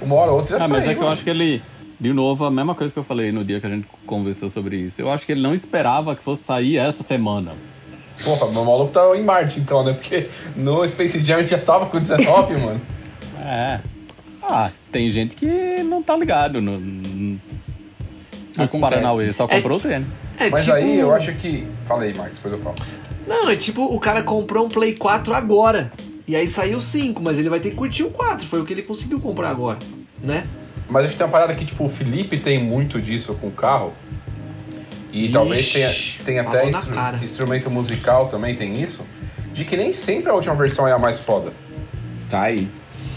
Speaker 6: uma hora ou outra já
Speaker 1: Ah, mas
Speaker 6: sai,
Speaker 1: é que eu
Speaker 6: mano.
Speaker 1: acho que ele, de novo, a mesma coisa que eu falei no dia que a gente conversou sobre isso. Eu acho que ele não esperava que fosse sair essa semana.
Speaker 6: Porra, meu maluco tá em Marte então, né? Porque no Space Jam a gente já tava com 19, mano.
Speaker 1: É. Ah, tem gente que não tá ligado no, no,
Speaker 3: Acontece.
Speaker 1: Paranauê, só
Speaker 2: É-
Speaker 1: comprou o tênis.
Speaker 2: É
Speaker 6: Mas
Speaker 2: tipo-
Speaker 6: aí eu acho que. Fala aí, Marcos, depois eu falo.
Speaker 2: Não, é tipo, o cara comprou um Play 4 agora. E aí saiu o 5, mas ele vai ter que curtir o 4. Foi o que ele conseguiu comprar agora, né?
Speaker 6: Mas acho que tem uma parada que, tipo, o Felipe tem muito disso com o carro. E
Speaker 2: Ixi,
Speaker 6: talvez tenha, tenha até instru-
Speaker 2: cara.
Speaker 6: instrumento musical também, tem isso. De que nem sempre a última versão é a mais foda.
Speaker 3: Tá aí.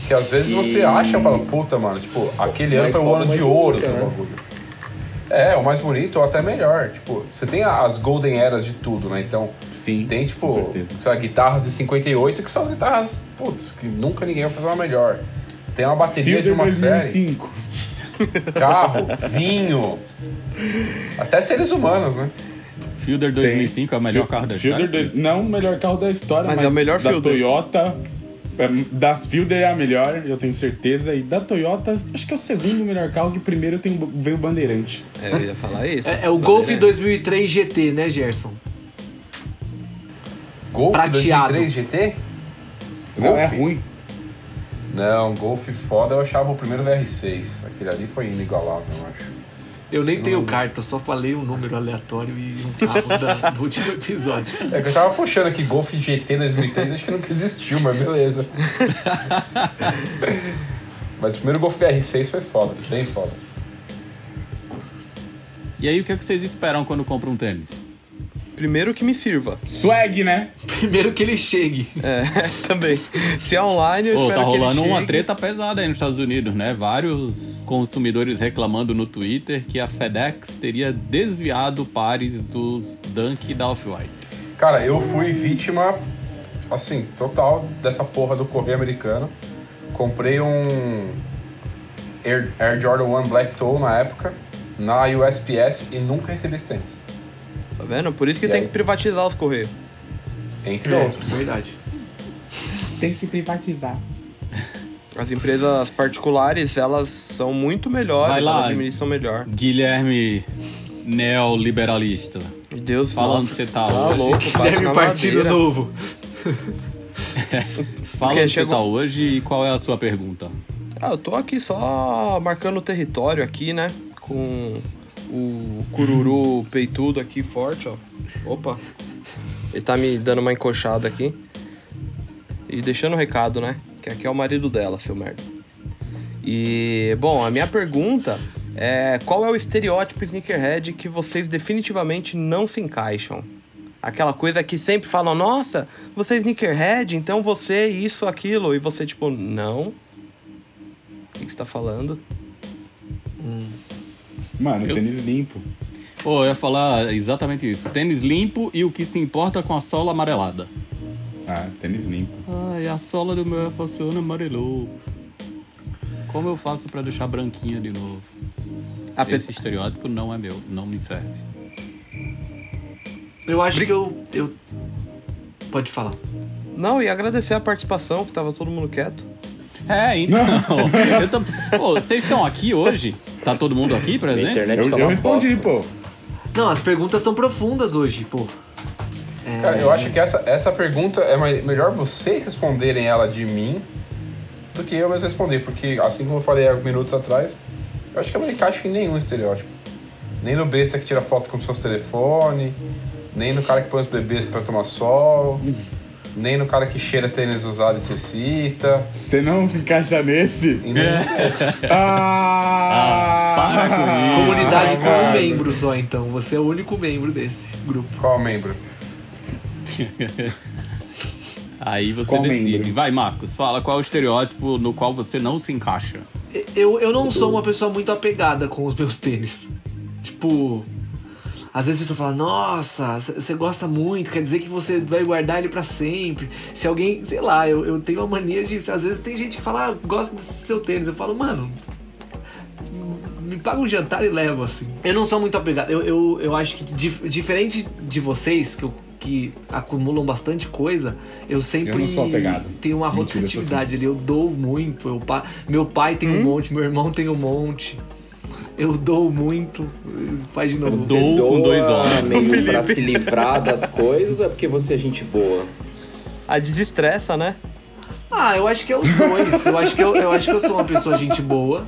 Speaker 6: Que às vezes você acha e fala, puta, mano, tipo, aquele ano foi o ano de ouro
Speaker 7: bonita,
Speaker 6: do
Speaker 7: né?
Speaker 6: bagulho. É, o mais bonito ou até melhor. Tipo, você tem as golden eras de tudo, né? Então,
Speaker 3: Sim.
Speaker 6: tem, tipo,
Speaker 3: certeza.
Speaker 6: sei lá, guitarras de 58 que são as guitarras, putz, que nunca ninguém vai fazer uma melhor. Tem uma bateria de
Speaker 3: Fielder
Speaker 6: uma série.
Speaker 3: 2005.
Speaker 6: carro, vinho, até seres humanos, né?
Speaker 1: Fielder 2005 é o melhor carro da
Speaker 3: Fielder
Speaker 1: história.
Speaker 3: dois- Não o melhor carro da história,
Speaker 5: Mas
Speaker 3: mas,
Speaker 5: é o melhor
Speaker 3: da
Speaker 5: Fielder.
Speaker 3: Toyota. É, Das Fielder é a melhor, eu tenho certeza. E da Toyota, acho que é o segundo melhor carro, que primeiro tem, o- veio o Bandeirante.
Speaker 5: É, eu ia falar isso.
Speaker 2: É, é o Golf
Speaker 5: Bandeirante.
Speaker 2: 2003 GT, né, Gerson?
Speaker 6: Golf
Speaker 2: Prateado.
Speaker 6: 2003 GT?
Speaker 3: Não, é
Speaker 6: Golf?
Speaker 3: ruim.
Speaker 6: Não, Golf foda eu achava o primeiro VR6. Aquele ali foi inigualável, eu acho.
Speaker 2: Eu nem tenho carta, eu só falei um número aleatório e um carro da- do último episódio.
Speaker 6: É que eu tava puxando aqui Golf GT 2003, acho que nunca existiu, mas beleza. mas o primeiro Golf VR6 foi foda, bem foda.
Speaker 1: E aí, o que, é que vocês esperam quando compram um tênis?
Speaker 5: Primeiro que me sirva.
Speaker 3: Swag, né?
Speaker 2: Primeiro que ele chegue.
Speaker 5: É, também. Se é online, eu
Speaker 1: Pô,
Speaker 5: espero
Speaker 1: tá
Speaker 5: que ele
Speaker 1: rolando uma
Speaker 5: chegue.
Speaker 1: treta pesada aí nos Estados Unidos, né? Vários consumidores reclamando no Twitter que a FedEx teria desviado pares dos Dunk da Off-White.
Speaker 6: Cara, eu fui vítima, assim, total dessa porra do correio americano. Comprei um Air, Air Jordan 1 Black Toe na época, na USPS, e nunca recebi esse tênis.
Speaker 5: Tá vendo? Por isso que
Speaker 6: E
Speaker 5: tem
Speaker 6: aí?
Speaker 5: que privatizar os correios.
Speaker 6: Entre
Speaker 2: É,
Speaker 6: outros.
Speaker 2: verdade.
Speaker 3: Tem que privatizar.
Speaker 5: As empresas particulares, elas são muito melhores,
Speaker 1: Vai lá.
Speaker 5: elas administram melhor.
Speaker 1: Guilherme neoliberalista.
Speaker 5: Deus,
Speaker 1: Falando
Speaker 5: nossa,
Speaker 1: que você tá
Speaker 5: tá
Speaker 1: hoje.
Speaker 5: louco, na
Speaker 2: partido
Speaker 5: madeira.
Speaker 2: novo.
Speaker 1: Fala
Speaker 5: Porque
Speaker 1: onde
Speaker 5: chegou-
Speaker 1: você tá hoje e qual é a sua pergunta.
Speaker 5: Ah, eu tô aqui só marcando o território aqui, né? Com o cururu peitudo aqui forte, ó. Opa. Ele tá me dando uma encoxada aqui. E deixando o recado, né? Que aqui é o marido dela, seu merda. E, bom, a minha pergunta é qual é o estereótipo sneakerhead que vocês definitivamente não se encaixam? Aquela coisa que sempre falam, nossa, você é sneakerhead, então você isso, aquilo, e você tipo, não. O que, que você tá falando?
Speaker 3: Mano,
Speaker 1: Eu-
Speaker 3: tênis limpo.
Speaker 1: Pô, eu ia falar exatamente isso. Tênis limpo e o que se importa com a sola amarelada.
Speaker 3: Ah, tênis limpo.
Speaker 1: Ai, a sola do meu One amarelou. Como eu faço pra deixar branquinha de novo?
Speaker 5: A pe-
Speaker 1: Esse estereótipo não é meu, não me serve.
Speaker 2: Eu acho que eu, eu. Pode falar.
Speaker 5: Não, e agradecer a participação, que tava todo mundo quieto.
Speaker 1: É, então. eu tam- Pô, vocês estão aqui hoje? Tá todo mundo aqui presente?
Speaker 4: internet
Speaker 3: Eu,
Speaker 4: tá
Speaker 3: eu respondi, pô.
Speaker 2: Não, as perguntas estão profundas hoje, pô. É,
Speaker 6: Cara, eu acho que essa, essa pergunta é melhor vocês responderem ela de mim do que eu mesmo responder, porque assim como eu falei há minutos atrás, eu acho que eu não encaixo em nenhum estereótipo. Nem no besta que tira foto com seus telefone, nem no cara que põe os bebês pra tomar sol, nem no cara que cheira tênis usado e se cita.
Speaker 3: Você não se encaixa nesse?
Speaker 6: E nem
Speaker 3: Ah!
Speaker 1: para com isso.
Speaker 2: Comunidade com um membro só, então. Você é o único membro desse grupo.
Speaker 6: Qual membro?
Speaker 1: Aí você
Speaker 3: Qual
Speaker 1: decide.
Speaker 3: membro?
Speaker 1: Vai, Marcos, fala qual é o estereótipo no qual você não se encaixa.
Speaker 2: Eu, eu não sou uma pessoa muito apegada com os meus tênis. Tipo. Às vezes a pessoa fala, nossa, você gosta muito, quer dizer que você vai guardar ele pra sempre. Se alguém, sei lá, eu, eu tenho a mania de. Às vezes tem gente que fala, ah, gosto desse seu tênis. Eu falo, mano, me paga um jantar e levo, assim. Eu não sou muito apegado. Eu, eu, eu acho que, dif- diferente de vocês, que, eu- que acumulam bastante coisa, eu sempre
Speaker 3: Eu não sou apegado.
Speaker 2: tenho uma
Speaker 3: Mentira,
Speaker 2: rotatividade ali. Eu dou muito. Eu, meu pai tem um monte, meu irmão tem um monte. Eu dou muito. Faz de novo.
Speaker 1: Eu dou com dois
Speaker 4: meio pra se livrar das coisas ou é porque você é gente boa?
Speaker 5: A desestressa, né?
Speaker 2: Ah, eu acho que é os dois. Eu acho que eu, eu acho que eu sou uma pessoa gente boa.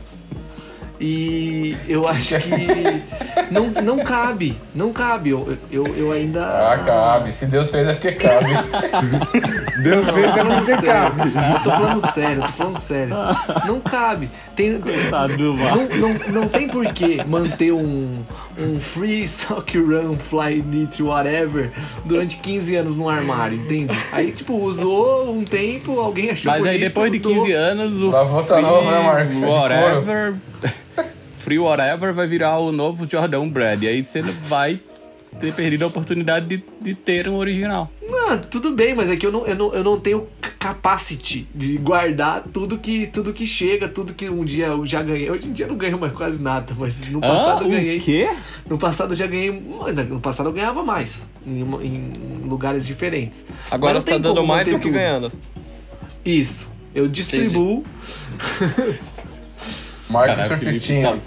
Speaker 2: E eu acho que não, não cabe, não cabe. Eu, eu, eu ainda.
Speaker 6: Ah, cabe. Se Deus fez é porque cabe.
Speaker 3: Deus fez é porque
Speaker 2: sério.
Speaker 3: cabe.
Speaker 2: Tô falando sério, eu tô falando sério. Não cabe. Tem,
Speaker 1: Tá
Speaker 2: não, não, não tem por que manter um, um free sock run, fly knit, whatever, durante 15 anos no armário, entende? Aí, tipo, usou um tempo, alguém achou
Speaker 1: Mas aí
Speaker 2: bonito,
Speaker 1: depois de
Speaker 2: mudou.
Speaker 1: 15 anos, o
Speaker 6: Lá volta
Speaker 1: free
Speaker 6: novo, né, Marcos? De
Speaker 1: whatever, free whatever vai virar o novo Jordan Brand. E aí você não vai ter perdido a oportunidade de, de ter um original.
Speaker 2: Não, tudo bem, mas é que eu não, eu não, eu não tenho capacity de guardar tudo que, tudo que chega, tudo que um dia eu já ganhei. Hoje em dia eu não ganho mais quase nada, mas no passado
Speaker 1: ah,
Speaker 2: eu ganhei.
Speaker 1: o quê?
Speaker 2: No passado eu já ganhei. No passado eu ganhava mais. Em, em lugares diferentes.
Speaker 5: Agora você tá dando mais do que
Speaker 2: tudo.
Speaker 5: ganhando.
Speaker 2: Isso. Eu distribuo.
Speaker 1: Caraca,
Speaker 6: Surfistinha.
Speaker 1: Felipe,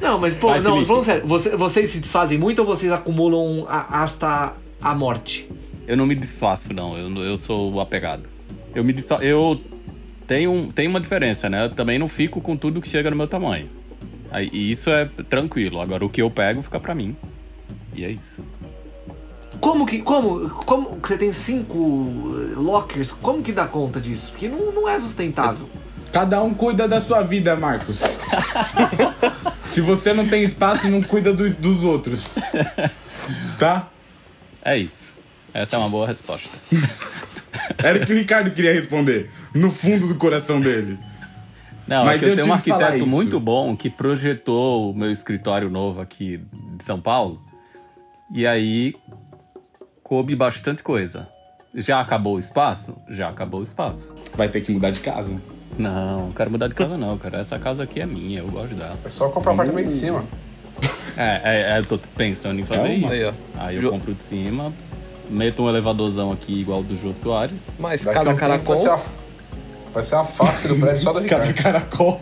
Speaker 2: Não, mas pô,
Speaker 1: Vai,
Speaker 2: não,
Speaker 1: Felipe.
Speaker 2: falando sério, você- vocês se desfazem muito ou vocês acumulam a- hasta a morte?
Speaker 1: Eu não me desfaço, não. Eu, eu sou apegado. Eu me desfa... Eu tenho, um- tem uma diferença, né? Eu também não fico com tudo que chega no meu tamanho. Aí, e isso é tranquilo. Agora, o que eu pego fica pra mim. E é isso.
Speaker 2: Como que. Como, como que você tem cinco lockers? Como que dá conta disso? Porque não, não é sustentável.
Speaker 3: Cada um cuida da sua vida, Marcos. Se você não tem espaço, não cuida dos, dos outros. Tá?
Speaker 1: É isso. Essa é uma boa resposta.
Speaker 3: Era o que o Ricardo queria responder. No fundo do coração dele.
Speaker 1: Não,
Speaker 3: Mas
Speaker 1: é eu,
Speaker 3: eu
Speaker 1: tenho um arquiteto muito bom que projetou o meu escritório novo aqui de São Paulo. E aí coube bastante coisa. Já acabou o espaço? Já acabou o espaço.
Speaker 3: Vai ter que mudar de casa.
Speaker 1: Não, não quero mudar de casa não, cara. Essa casa aqui é minha, eu gosto dela.
Speaker 6: É só comprar o apartamento em cima.
Speaker 1: É, é, é, eu tô pensando em fazer
Speaker 3: É
Speaker 1: isso.
Speaker 5: Aí, ó.
Speaker 1: Aí eu
Speaker 5: Jo-
Speaker 1: compro de cima, meto um elevadorzão aqui igual o do Jô Soares.
Speaker 5: Mas
Speaker 6: Daqui a
Speaker 5: cada
Speaker 6: um tempo
Speaker 5: caracol.
Speaker 6: Vai ser, a, vai ser a face do prédio só do
Speaker 3: Os caras
Speaker 6: Ricardo.
Speaker 3: caracol.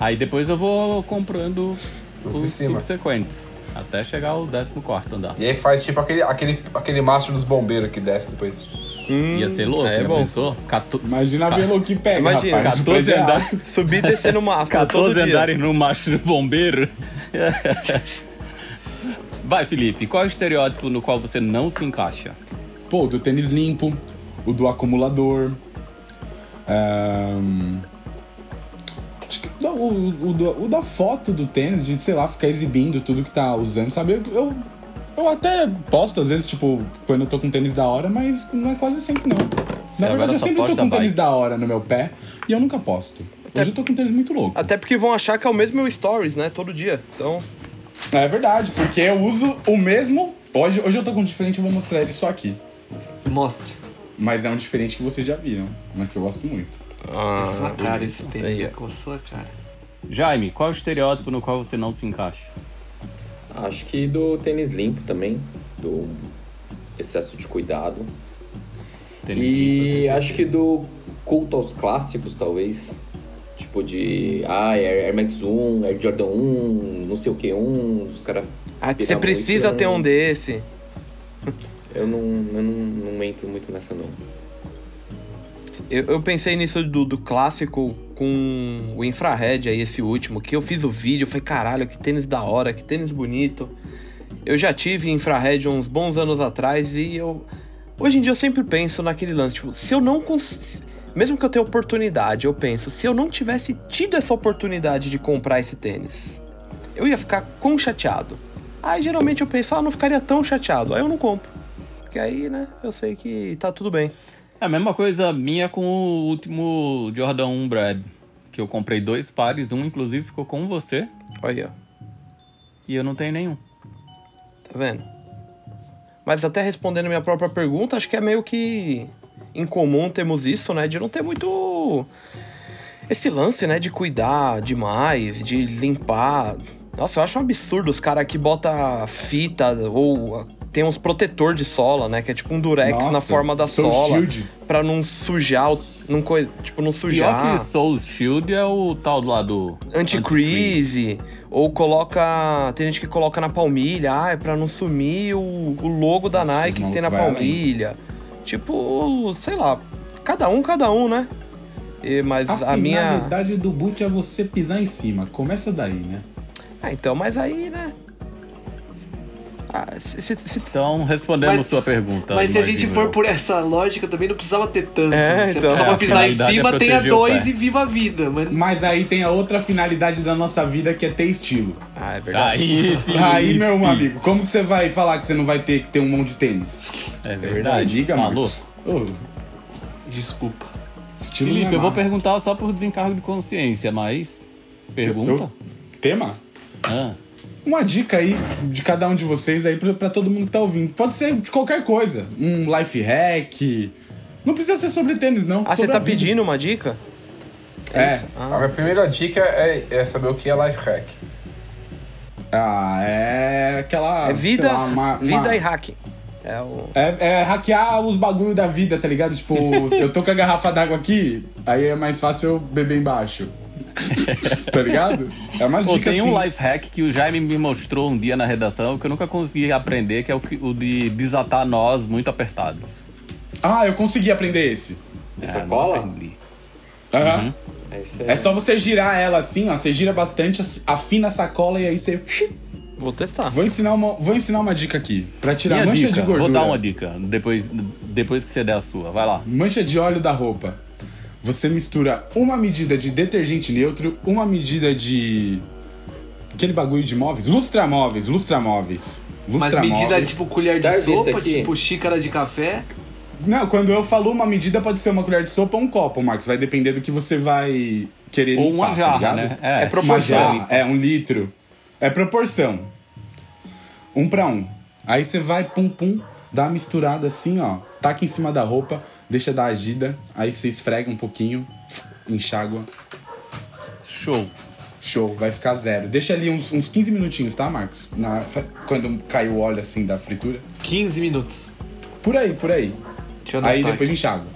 Speaker 1: Aí depois eu vou comprando
Speaker 6: Os de
Speaker 1: os
Speaker 6: cima.
Speaker 1: subsequentes. Até chegar ao 14 andar.
Speaker 6: E aí faz tipo aquele, aquele, aquele mastro dos bombeiros que desce depois.
Speaker 5: Hum,
Speaker 1: Ia ser louco,
Speaker 5: é bom.
Speaker 1: pensou? Cato-
Speaker 3: Imagina a Velo que pega,
Speaker 5: Imagina,
Speaker 3: rapaz. Esse
Speaker 1: 14
Speaker 3: prédio é
Speaker 1: andares.
Speaker 5: Subir e descer no mastro
Speaker 1: 14
Speaker 5: todo dia.
Speaker 1: andares no macho do bombeiro. Vai, Felipe, qual é o estereótipo no qual você não se encaixa?
Speaker 3: Pô, o do tênis limpo, o do acumulador. ahn, Acho que o, o, do- o da foto do tênis, de, sei lá, ficar exibindo tudo que tá usando, sabe? Eu, eu, eu até posto, às vezes, tipo, quando eu tô com tênis da hora, mas não é quase sempre, não.
Speaker 1: Você
Speaker 3: Na verdade, eu sempre tô com tênis
Speaker 1: bike.
Speaker 3: da hora no meu pé e eu nunca posto. Hoje eu tô com tênis muito louco.
Speaker 5: Até porque vão achar que é o mesmo stories, né? Todo dia. Então,
Speaker 3: É verdade, porque eu uso o mesmo. Hoje, hoje eu tô com um diferente, eu vou mostrar ele só aqui.
Speaker 2: Mostre.
Speaker 3: Mas é um diferente que vocês já viram, mas que eu gosto muito.
Speaker 5: ah,
Speaker 2: É sua cara esse tênis. é Com a sua cara.
Speaker 1: Jaime, qual é o estereótipo no qual você não se encaixa?
Speaker 4: Acho que do tênis limpo também, do excesso de cuidado.
Speaker 1: Tênis
Speaker 4: E
Speaker 1: limpo,
Speaker 4: acho que do culto aos clássicos, talvez. Tipo de. Ah, Air, Max 1, Air Jordan 1, não sei o que 1. Os caras
Speaker 5: Ah, você precisa ter
Speaker 4: não-
Speaker 5: um desse.
Speaker 4: Eu não, eu não, não entro muito nessa, não.
Speaker 5: Eu, eu pensei nisso do, do clássico com o infrared aí, esse último, que eu fiz o vídeo, falei, caralho, que tênis da hora, que tênis bonito. Eu já tive infrared uns bons anos atrás e eu. Hoje em dia eu sempre penso naquele lance, tipo, se eu não cons... Mesmo que eu tenha oportunidade, eu penso, se eu não tivesse tido essa oportunidade de comprar esse tênis, eu ia ficar com chateado. Aí geralmente eu penso, ah, não ficaria tão chateado. Aí eu não compro. Porque aí, né, eu sei que tá tudo bem.
Speaker 1: É a mesma coisa minha com o último Jordan 1 Brad. Que eu comprei dois pares, um inclusive ficou com você
Speaker 5: Olha,
Speaker 1: e eu não tenho nenhum.
Speaker 5: Tá vendo? Mas até respondendo a minha própria pergunta, acho que é meio que incomum temos isso, né? De não ter muito esse lance, né? De cuidar demais, de limpar. Nossa, eu acho um absurdo os caras que bota fita ou tem uns protetor de sola, né? Que é tipo um durex
Speaker 3: Nossa,
Speaker 5: na forma da
Speaker 3: Soul
Speaker 5: sola.
Speaker 3: Shield.
Speaker 5: Pra não sujar, o- não coi- tipo, não
Speaker 1: Pior
Speaker 5: sujar.
Speaker 1: que Soul Shield é o tal do lado
Speaker 5: anti-crease, ou coloca. Tem gente que coloca na palmilha, ah, é pra não sumir o, o logo da
Speaker 3: Nossa,
Speaker 5: Nike que tem na palmilha. Tipo, sei lá, cada um, cada um, né? E- mas
Speaker 3: A,
Speaker 5: a, minha.
Speaker 3: finalidade do boot é você pisar em cima. Começa daí, né?
Speaker 5: Ah, então, mas aí, né? Ah, se, se- se-
Speaker 1: Então, respondemos
Speaker 2: Mas-
Speaker 1: sua pergunta.
Speaker 2: Mas se a gente for
Speaker 1: eu.
Speaker 2: por essa lógica, também não precisava ter tanto.
Speaker 5: É,
Speaker 2: Se
Speaker 5: então.
Speaker 2: é só
Speaker 1: É,
Speaker 2: pra
Speaker 1: a
Speaker 2: pisar em
Speaker 1: é
Speaker 2: cima, tenha
Speaker 1: proteger o
Speaker 2: dois e viva a vida. Mas
Speaker 3: Mas aí tem a outra finalidade da nossa vida que é ter estilo.
Speaker 5: Ah, é verdade.
Speaker 1: Aí.
Speaker 3: Aí, meu amigo, como que você vai falar que você não vai ter que ter um monte de tênis?
Speaker 1: É verdade. Falou.
Speaker 3: Marcos. Ô,
Speaker 2: desculpa.
Speaker 3: estilo
Speaker 1: Felipe,
Speaker 3: é
Speaker 1: eu vou perguntar só por desencargo de consciência, mas. Pergunta?
Speaker 3: Eu- Tema?
Speaker 1: Ah,
Speaker 3: Uma dica aí de cada um de vocês aí pra, pra todo mundo que tá ouvindo. Pode ser de qualquer coisa. Um life hack. Não precisa ser sobre tênis, não.
Speaker 5: Ah, você tá
Speaker 3: a
Speaker 5: pedindo uma dica?
Speaker 3: É.
Speaker 5: isso?
Speaker 6: A
Speaker 5: Ah,
Speaker 6: minha primeira dica é, é saber o que é life hack.
Speaker 3: Ah, é aquela.
Speaker 5: é vida,
Speaker 3: sei lá, uma-
Speaker 5: vida
Speaker 3: uma-
Speaker 5: e hacking. É o.
Speaker 3: É, é hackear os bagulho da vida, tá ligado? Tipo, eu tô com a garrafa d'água aqui, aí é mais fácil eu beber embaixo. Tá ligado? É umas
Speaker 1: Pô,
Speaker 3: dicas
Speaker 1: tem
Speaker 3: assim.
Speaker 1: um life hack que o Jaime me mostrou um dia na redação que eu nunca consegui aprender, que é o, que- o de desatar nós muito apertados.
Speaker 3: Ah, eu consegui aprender esse.
Speaker 1: Ah,
Speaker 4: Sacola?
Speaker 1: não aprendi.
Speaker 3: Aham.
Speaker 1: Uhum.
Speaker 4: É,
Speaker 3: É só você girar ela assim, ó. Você gira bastante, afina a sacola e aí você.
Speaker 5: Vou testar.
Speaker 3: Vou ensinar uma, vou ensinar uma dica aqui. Pra tirar
Speaker 1: Minha
Speaker 3: mancha
Speaker 1: dica,
Speaker 3: de gordura.
Speaker 1: vou dar uma dica depois, depois que você der a sua. Vai lá.
Speaker 3: Mancha de óleo da roupa. Você mistura uma medida de detergente neutro, uma medida de. Aquele bagulho de móveis? Lustramóveis, lustramóveis.
Speaker 2: Mas
Speaker 3: Lustramóveis.
Speaker 2: medida tipo colher de
Speaker 4: Serve
Speaker 2: sopa, tipo xícara de café.
Speaker 3: Não, quando eu falo uma medida, pode ser uma colher de sopa ou um copo, Marcos. Vai depender do que você vai querer
Speaker 1: Ou
Speaker 3: limpar,
Speaker 1: uma
Speaker 3: tá
Speaker 1: jarra,
Speaker 3: ligado?
Speaker 1: né?
Speaker 5: É
Speaker 3: Uma
Speaker 5: proporção.
Speaker 3: jarra, é, um litro. É proporção. Um pra um. Aí você vai, pum, pum, dá uma misturada assim, ó. Taca em cima da roupa, deixa dar agida. Aí você esfrega um pouquinho, enxágua.
Speaker 1: Show.
Speaker 3: Show, vai ficar zero. Deixa ali uns, uns 15 minutinhos, tá, Marcos? Na, quando cai o óleo assim da fritura.
Speaker 2: 15 minutos.
Speaker 3: Por aí, por aí.
Speaker 2: Deixa eu
Speaker 3: Aí depois
Speaker 2: aqui.
Speaker 3: enxágua.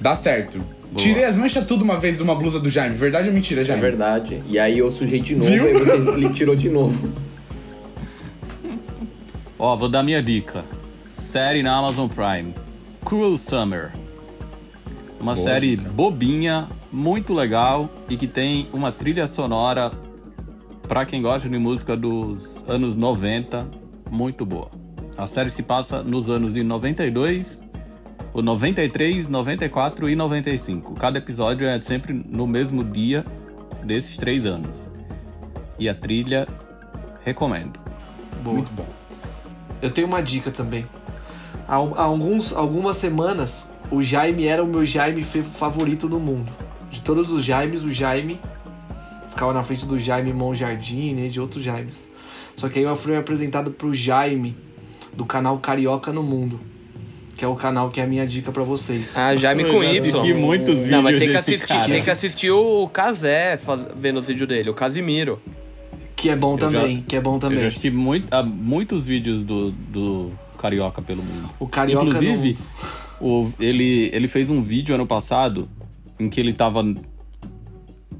Speaker 3: Dá certo. Tirei as manchas tudo uma vez de uma blusa do Jaime. Verdade ou mentira,
Speaker 4: É
Speaker 3: Jaime?
Speaker 4: verdade. E aí eu sujei de novo,
Speaker 3: Viu?
Speaker 4: aí você ele tirou de novo.
Speaker 1: Ó, vou dar minha dica. Série na Amazon Prime. Cruel Summer. Uma
Speaker 3: Boa
Speaker 1: série
Speaker 3: dica.
Speaker 1: bobinha, muito legal e que tem uma trilha sonora pra quem gosta de música dos anos 90, muito boa. A série se passa nos anos de 92, o 93, 94 e 95. Cada episódio é sempre no mesmo dia desses três anos. E a trilha recomendo.
Speaker 2: Boa.
Speaker 3: Muito bom.
Speaker 2: Eu tenho uma dica também. Há, há alguns, algumas semanas, o Jaime era o meu Jaime favorito do mundo. De todos os Jaimes, o Jaime ficava na frente do Jaime Monjardim e de outros Jaimes. Só que aí eu fui apresentado pro Jaime do canal Carioca no Mundo, que é o canal que é a minha dica pra vocês.
Speaker 5: Ah, Jaime
Speaker 1: Eu
Speaker 5: com Y.
Speaker 1: assisti muitos vídeos
Speaker 5: Não, mas tem que
Speaker 1: desse
Speaker 5: assistir,
Speaker 1: cara.
Speaker 5: tem que assistir o Kazé faz- vendo os vídeos dele, o Casimiro.
Speaker 2: Que é bom
Speaker 1: Eu já-
Speaker 2: também, que é bom
Speaker 1: Eu
Speaker 2: também.
Speaker 1: já assisti muito, ah, muitos vídeos do, do Carioca pelo mundo.
Speaker 2: O Carioca
Speaker 1: Inclusive, o- ele, ele fez um vídeo ano passado em que ele tava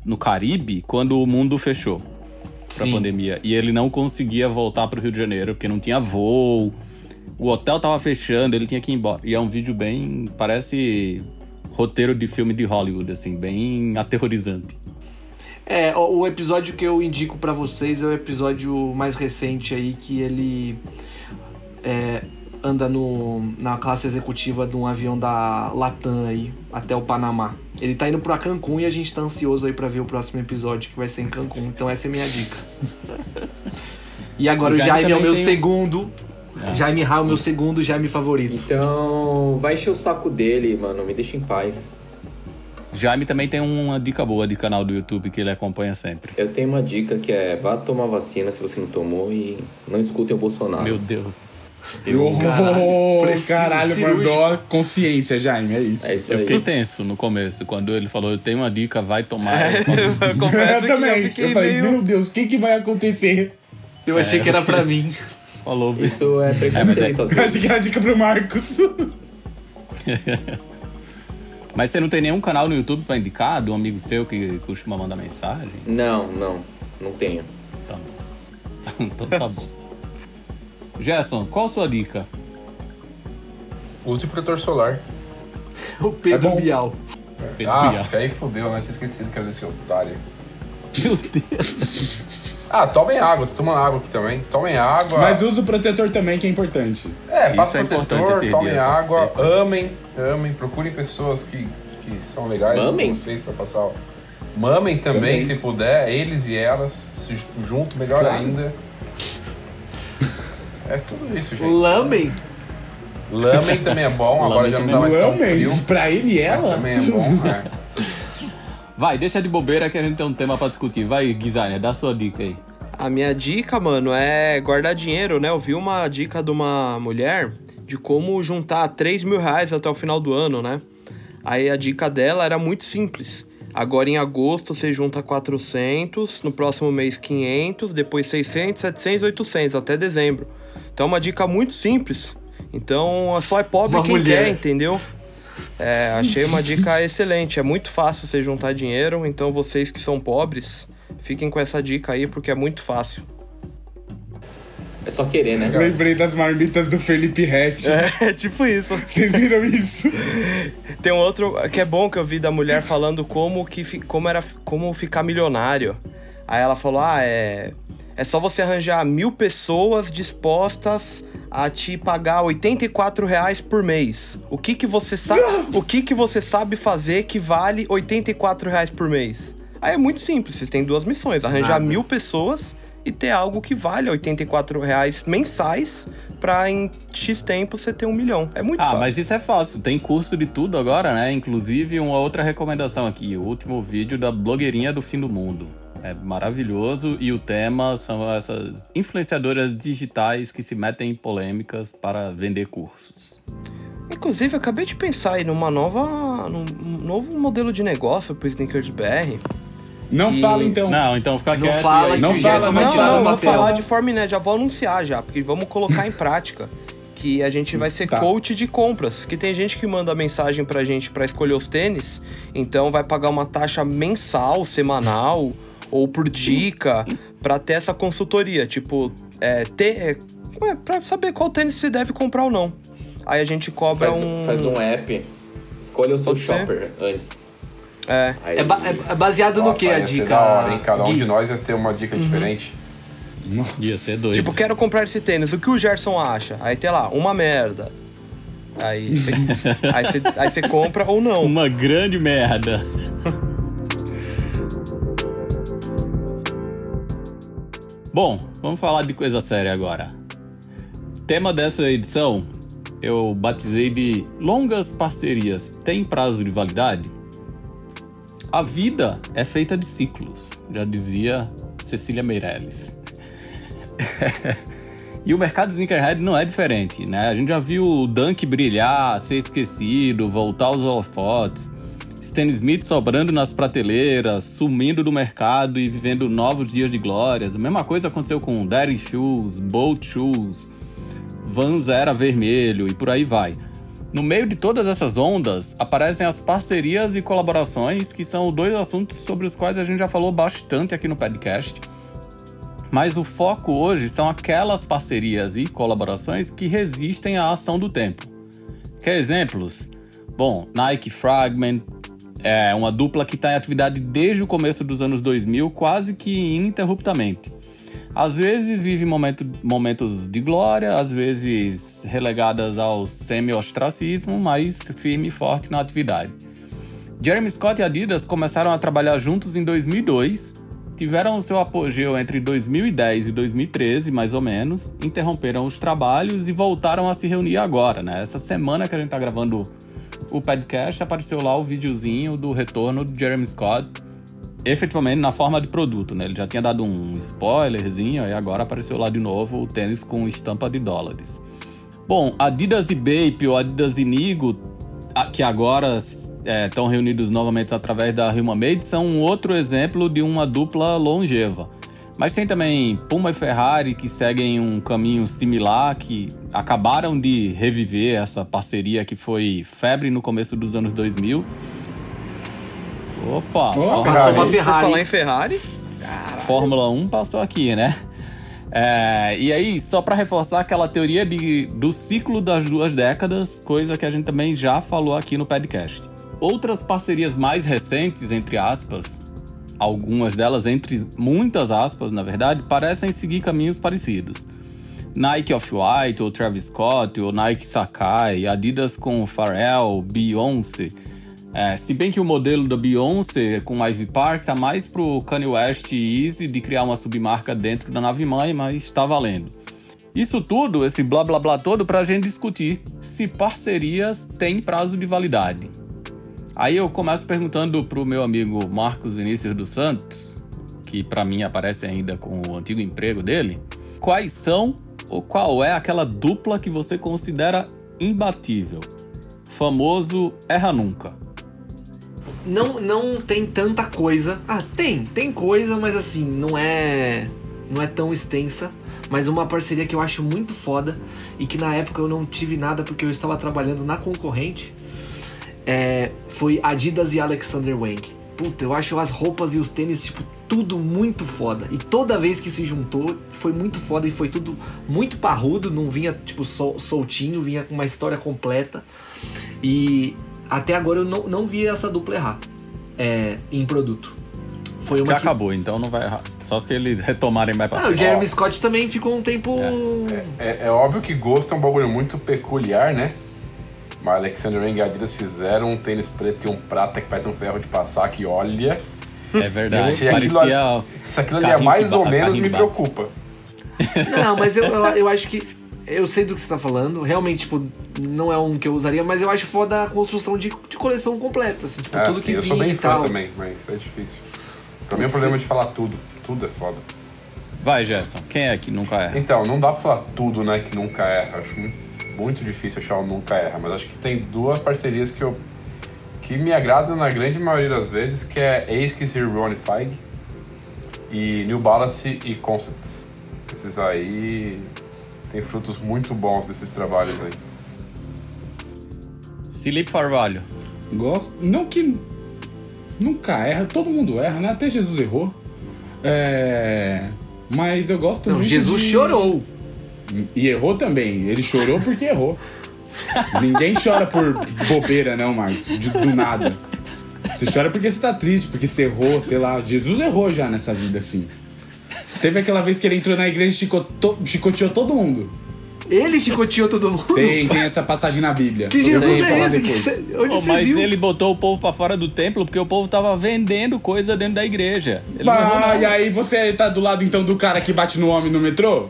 Speaker 1: no Caribe quando o mundo fechou. pra
Speaker 2: Sim.
Speaker 1: pandemia. E ele não conseguia voltar pro Rio de Janeiro, porque não tinha voo. O hotel tava fechando, ele tinha que ir embora. E é um vídeo bem. parece roteiro de filme de Hollywood, assim, bem aterrorizante.
Speaker 2: É, o o episódio que eu indico pra vocês é o episódio mais recente aí, que ele é, anda no, na classe executiva de um avião da Latam aí, até o Panamá. Ele tá indo pra Cancún e a gente tá ansioso aí pra ver o próximo episódio, que vai ser em Cancún. Então essa é a minha dica. E agora
Speaker 1: O
Speaker 2: o
Speaker 1: Jaime
Speaker 2: Jaime é o meu
Speaker 1: tem
Speaker 2: segundo.
Speaker 1: Ah.
Speaker 2: Jaime Ra é o meu segundo Jaime favorito.
Speaker 4: Então, vai encher o saco dele, mano. Me deixa em paz.
Speaker 1: Jaime também tem uma dica boa de canal do YouTube que ele acompanha sempre.
Speaker 4: Eu tenho uma dica que é vá tomar vacina se você não tomou e não escutem o Bolsonaro.
Speaker 1: Meu Deus.
Speaker 3: Eu,
Speaker 2: Caralho, preciso
Speaker 3: caralho, mandou a consciência, Jaime, é isso.
Speaker 4: É isso
Speaker 1: Eu
Speaker 4: aí.
Speaker 1: fiquei tenso no começo, quando ele falou, eu tenho uma dica, vai tomar. Eu falei,
Speaker 5: Eu
Speaker 3: eu
Speaker 5: que
Speaker 3: também.
Speaker 5: eu
Speaker 3: Eu, falei,
Speaker 5: meio...
Speaker 3: meu Deus, o que, que vai acontecer?
Speaker 2: Eu achei
Speaker 1: É,
Speaker 2: que era pra mim.
Speaker 1: falou,
Speaker 4: Isso é preconceito, às
Speaker 3: Eu achei que era dica pro Marcos.
Speaker 1: Mas você não tem nenhum canal no YouTube pra indicar de um amigo seu que costuma mandar mensagem?
Speaker 4: Não, não. Não tenho.
Speaker 1: Então tá bom. Gerson, qual a sua dica?
Speaker 6: Use protetor solar.
Speaker 2: O Pedro
Speaker 3: É bom.
Speaker 2: Bial.
Speaker 1: Pedro
Speaker 6: Ah,
Speaker 1: Bial.
Speaker 6: aí fodeu, né? Tinha esquecido que era desse otário.
Speaker 1: Meu Deus.
Speaker 6: Ah, tomem água, tô tomando água aqui também. Tomem água.
Speaker 3: Mas usa o protetor também, que é importante.
Speaker 6: É,
Speaker 1: Isso
Speaker 6: passa
Speaker 1: é importante
Speaker 6: protetor, tomem
Speaker 1: dias,
Speaker 6: água, amem, amem, procurem pessoas que, que são legais
Speaker 4: Mamem?
Speaker 6: com vocês pra passar. o- Mamem também,
Speaker 3: Também.
Speaker 6: se puder, eles e elas, se ju- junto, melhor
Speaker 3: Claro.
Speaker 6: ainda. É tudo isso, gente.
Speaker 2: Lamen.
Speaker 6: Lamem também é bom, agora
Speaker 1: Lamen
Speaker 6: já não dá mais tão
Speaker 3: Lamen,
Speaker 6: frio.
Speaker 3: pra ele e ela.
Speaker 6: também é bom, é.
Speaker 1: Vai, deixa de bobeira que a gente tem um tema pra discutir. Vai, designer, dá sua dica aí.
Speaker 5: A minha dica, mano, é guardar dinheiro, né? Eu vi uma dica de uma mulher de como juntar 3 mil reais até o final do ano, né? Aí a dica dela era muito simples. Agora em agosto você junta 400, no próximo mês 500, depois 600, 700, 800, até dezembro. Então é uma dica muito simples. Então só é pobre
Speaker 2: Uma
Speaker 5: quem
Speaker 2: mulher.
Speaker 5: quer, entendeu? É, achei uma dica excelente. É muito fácil você juntar dinheiro, então vocês que são pobres, fiquem com essa dica aí porque é muito fácil.
Speaker 4: É só querer, né?
Speaker 3: Lembrei das marmitas do Felipe Rett.
Speaker 5: É tipo isso.
Speaker 3: Vocês viram isso?
Speaker 5: Tem um outro que é bom que eu vi da mulher falando como que como era como ficar milionário. Aí ela falou: ah, é é só você arranjar mil pessoas dispostas a te pagar 84 reais por mês. O que que você sabe? o que que você sabe fazer que vale 84 reais por mês? Aí é muito simples. Você tem duas missões: arranjar
Speaker 2: Nada.
Speaker 5: mil pessoas e ter algo que vale 84 reais mensais pra em X tempo você ter um milhão. É muito
Speaker 1: Ah,
Speaker 5: fácil.
Speaker 1: mas isso é fácil. Tem curso de tudo agora, né? Inclusive, uma outra recomendação aqui. O último vídeo da blogueirinha do fim do mundo. É maravilhoso e o tema são essas influenciadoras digitais que se metem em polêmicas para vender cursos.
Speaker 5: Inclusive, eu acabei de pensar aí numa nova. num novo modelo de negócio pro Sneakers BR.
Speaker 3: Não
Speaker 5: E-
Speaker 3: fala então.
Speaker 1: Não, então fica
Speaker 2: Não
Speaker 1: quieto.
Speaker 2: fala
Speaker 3: Não fala, não
Speaker 5: Não, não, vou falar de forma inédita, já vou anunciar já, porque vamos colocar em prática. Que a gente vai ser
Speaker 3: Tá.
Speaker 5: coach de compras. Que tem gente que manda mensagem pra gente pra escolher os tênis, então vai pagar uma taxa mensal, semanal ou por dica pra ter essa consultoria. Tipo, é, ter. É, pra saber qual tênis se deve comprar ou não. Aí a gente cobra
Speaker 4: Faz,
Speaker 5: um.
Speaker 4: faz um app, escolha o seu
Speaker 5: Pode ser.
Speaker 4: shopper antes.
Speaker 5: É.
Speaker 4: Aí,
Speaker 2: É, ba- é- é baseado no
Speaker 6: Nossa,
Speaker 2: que a
Speaker 6: ser
Speaker 2: dica?
Speaker 6: hora, hein? Cada um de nós ia ter uma dica diferente.
Speaker 3: Nossa.
Speaker 1: Ia ser doido.
Speaker 5: Tipo, quero comprar esse tênis. O que o Gerson acha? Aí tem lá, uma merda. Aí você aí você- aí você compra ou não.
Speaker 1: Uma grande merda. Bom, vamos falar de coisa séria agora. Tema dessa edição eu batizei de Longas Parcerias Tem Prazo de Validade? A vida é feita de ciclos, já dizia Cecília Meirelles. E o mercado sneakerhead não é diferente, né? A gente já viu o Dunk brilhar, ser esquecido, voltar aos holofotes, Stan Smith sobrando nas prateleiras, sumindo do mercado e vivendo novos dias de glórias. A mesma coisa aconteceu com Daddy Shoes, Bolt Shoes, Vans Era Vermelho e por aí vai. No meio de todas essas ondas, aparecem as parcerias e colaborações, que são dois assuntos sobre os quais a gente já falou bastante aqui no podcast. Mas o foco hoje são aquelas parcerias e colaborações que resistem à ação do tempo. Quer exemplos? Bom, Nike Fragment é uma dupla que está em atividade desde o começo dos anos 2000, quase que ininterruptamente. Às vezes vive momento, momentos de glória, às vezes relegadas ao semi-ostracismo, mas firme e forte na atividade. Jeremy Scott e Adidas começaram a trabalhar juntos em 2002, tiveram seu apogeu entre 2010 e 2013, mais ou menos, interromperam os trabalhos e voltaram a se reunir agora, né? Essa semana que a gente está gravando o podcast, apareceu lá o videozinho do retorno do Jeremy Scott, efetivamente na forma de produto, né? Ele já tinha dado um spoilerzinho e agora apareceu lá de novo o tênis com estampa de dólares. Bom, Adidas e Bape ou Adidas e Nigo, que agora estão é, reunidos novamente através da Human Made, são um outro exemplo de uma dupla longeva. Mas tem também Puma e Ferrari que seguem um caminho similar, que acabaram de reviver essa parceria que foi febre no começo dos anos 2000. Opa!
Speaker 2: Oh, passou uma Ferrari.
Speaker 5: falar em Ferrari?
Speaker 1: Fórmula 1 passou aqui, né? É, e aí, só para reforçar aquela teoria de, do ciclo das duas décadas, coisa que a gente também já falou aqui no podcast. Outras parcerias mais recentes, entre aspas, algumas delas, entre muitas aspas, na verdade, parecem seguir caminhos parecidos. Nike Off-White, ou Travis Scott, ou Nike Sakai, Adidas com Pharrell, Beyoncé. É, se bem que o modelo da Beyoncé com Ivy Park tá mais pro Kanye West e Easy de criar uma submarca dentro da nave mãe, mas está valendo. Isso tudo, esse blá blá blá todo, pra gente discutir se parcerias têm prazo de validade. Aí eu começo perguntando pro meu amigo Marcos Vinícius dos Santos, que para mim aparece ainda com o antigo emprego dele, quais são ou qual é aquela dupla que você considera imbatível? Famoso erra nunca.
Speaker 2: Não, não tem tanta coisa. Ah, tem, tem coisa, mas assim, não é não é tão extensa, mas uma parceria que eu acho muito foda e que na época eu não tive nada porque eu estava trabalhando na concorrente é, foi Adidas e Alexander Wang. Puta, eu acho as roupas e os tênis, tipo, tudo muito foda. E toda vez que se juntou, foi muito foda e foi tudo muito parrudo, não vinha, tipo, sol, soltinho, vinha com uma história completa. E até agora eu não, não vi essa dupla errar é, em produto.
Speaker 1: Foi uma que, que acabou, então não vai errar. Só se eles retomarem mais pra
Speaker 2: ah, frente. O Jeremy Scott também ficou um tempo.
Speaker 6: É. É, é, óbvio que gosto é um bagulho muito peculiar, né? Mas Alexander Wang e Adidas fizeram um tênis preto e um prata que parece um ferro de passar, que olha.
Speaker 1: É verdade.
Speaker 6: Se aquilo, ali, se aquilo ali é mais ou menos, me preocupa.
Speaker 2: Não, mas eu, eu, eu, acho que. Eu sei do que você tá falando. Realmente, tipo, não é um que eu usaria, mas eu acho foda a construção de, de coleção completa. Assim, tipo,
Speaker 6: é,
Speaker 2: tudo
Speaker 6: sim,
Speaker 2: que
Speaker 6: eu sou bem fã
Speaker 2: tal.
Speaker 6: também, mas é difícil. Pra mim é o problema de falar tudo. Tudo é foda.
Speaker 1: Vai, Gerson. Quem é que nunca erra?
Speaker 6: Então, não dá pra falar tudo, né, que nunca erra. Acho muito muito difícil achar o Nunca Erra, mas acho que tem duas parcerias que eu que me agradam na grande maioria das vezes, que é ASICS e Ronnie Feig e New Balance e Concepts. Esses aí tem frutos muito bons desses trabalhos aí.
Speaker 1: Felipe Farvalho.
Speaker 3: Gosto. Não que nunca erra, todo mundo erra, né? Até Jesus errou. É... Mas eu gosto
Speaker 2: Não,
Speaker 3: muito.
Speaker 2: Jesus
Speaker 3: de...
Speaker 2: chorou.
Speaker 3: E errou também. Ele chorou porque errou. Ninguém chora por bobeira, não, Marcos. De, do nada. Você chora porque você tá triste, porque você errou, sei lá. Jesus errou já nessa vida, assim. Teve aquela vez que ele entrou na igreja e chicotou, chicoteou todo mundo.
Speaker 2: Ele chicoteou todo mundo?
Speaker 3: Tem, tem essa passagem na Bíblia.
Speaker 2: Que Jesus é esse? Que cê, onde
Speaker 1: oh, mas viu? ele botou o povo pra fora do templo porque o povo tava vendendo coisa dentro da igreja.
Speaker 3: Ele ah, e aí você tá do lado então do cara que bate no homem no metrô?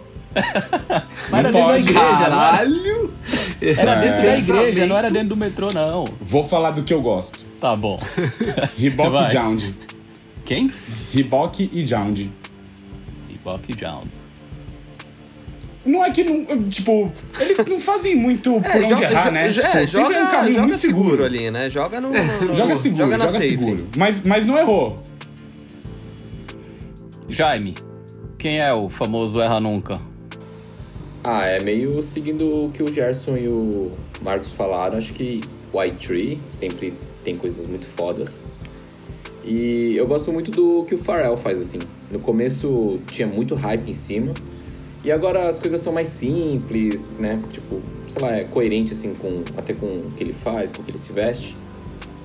Speaker 1: Mas era dentro da igreja,
Speaker 2: Caralho!
Speaker 1: Era dentro da igreja, não era dentro do metrô, não.
Speaker 3: Vou falar do que eu gosto.
Speaker 1: Tá bom.
Speaker 3: Reebok e Jound.
Speaker 1: Quem?
Speaker 3: Reebok e Jound.
Speaker 1: Reebok e Jound.
Speaker 3: Não é que não. Tipo, eles não fazem muito por é, onde joga, errar, né? Tipo,
Speaker 5: é,
Speaker 3: joga,
Speaker 5: é um caminho muito seguro, seguro, ali, né? Joga no. no
Speaker 3: joga seguro, joga, joga seguro. Mas, mas não errou.
Speaker 1: Jaime, quem é o famoso Erra Nunca?
Speaker 4: Ah, é meio seguindo o que o Gerson e o Marcos falaram. Acho que White Tree sempre tem coisas muito fodas. E eu gosto muito do que o Pharrell faz, assim. No começo tinha muito hype em cima. E agora as coisas são mais simples, né? Tipo, sei lá, é coerente, assim, com, até com o que ele faz, com o que ele se veste.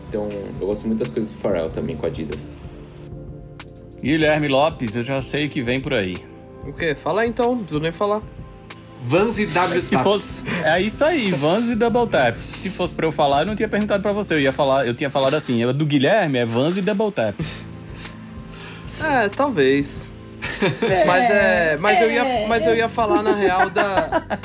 Speaker 4: Então, eu gosto muito das coisas do Pharrell também, com a Adidas.
Speaker 1: Guilherme Lopes, eu já sei o que vem por aí.
Speaker 5: O quê? Fala aí, então, não preciso nem falar.
Speaker 2: Vans e W
Speaker 1: Se fosse, é isso aí, Vans e Double Tap. Se fosse pra eu falar, eu não tinha perguntado pra você. Eu ia falar, eu tinha falado assim, eu, do Guilherme é Vans e Double Tap.
Speaker 5: É, talvez. mas é, mas eu ia, mas eu ia falar na real da.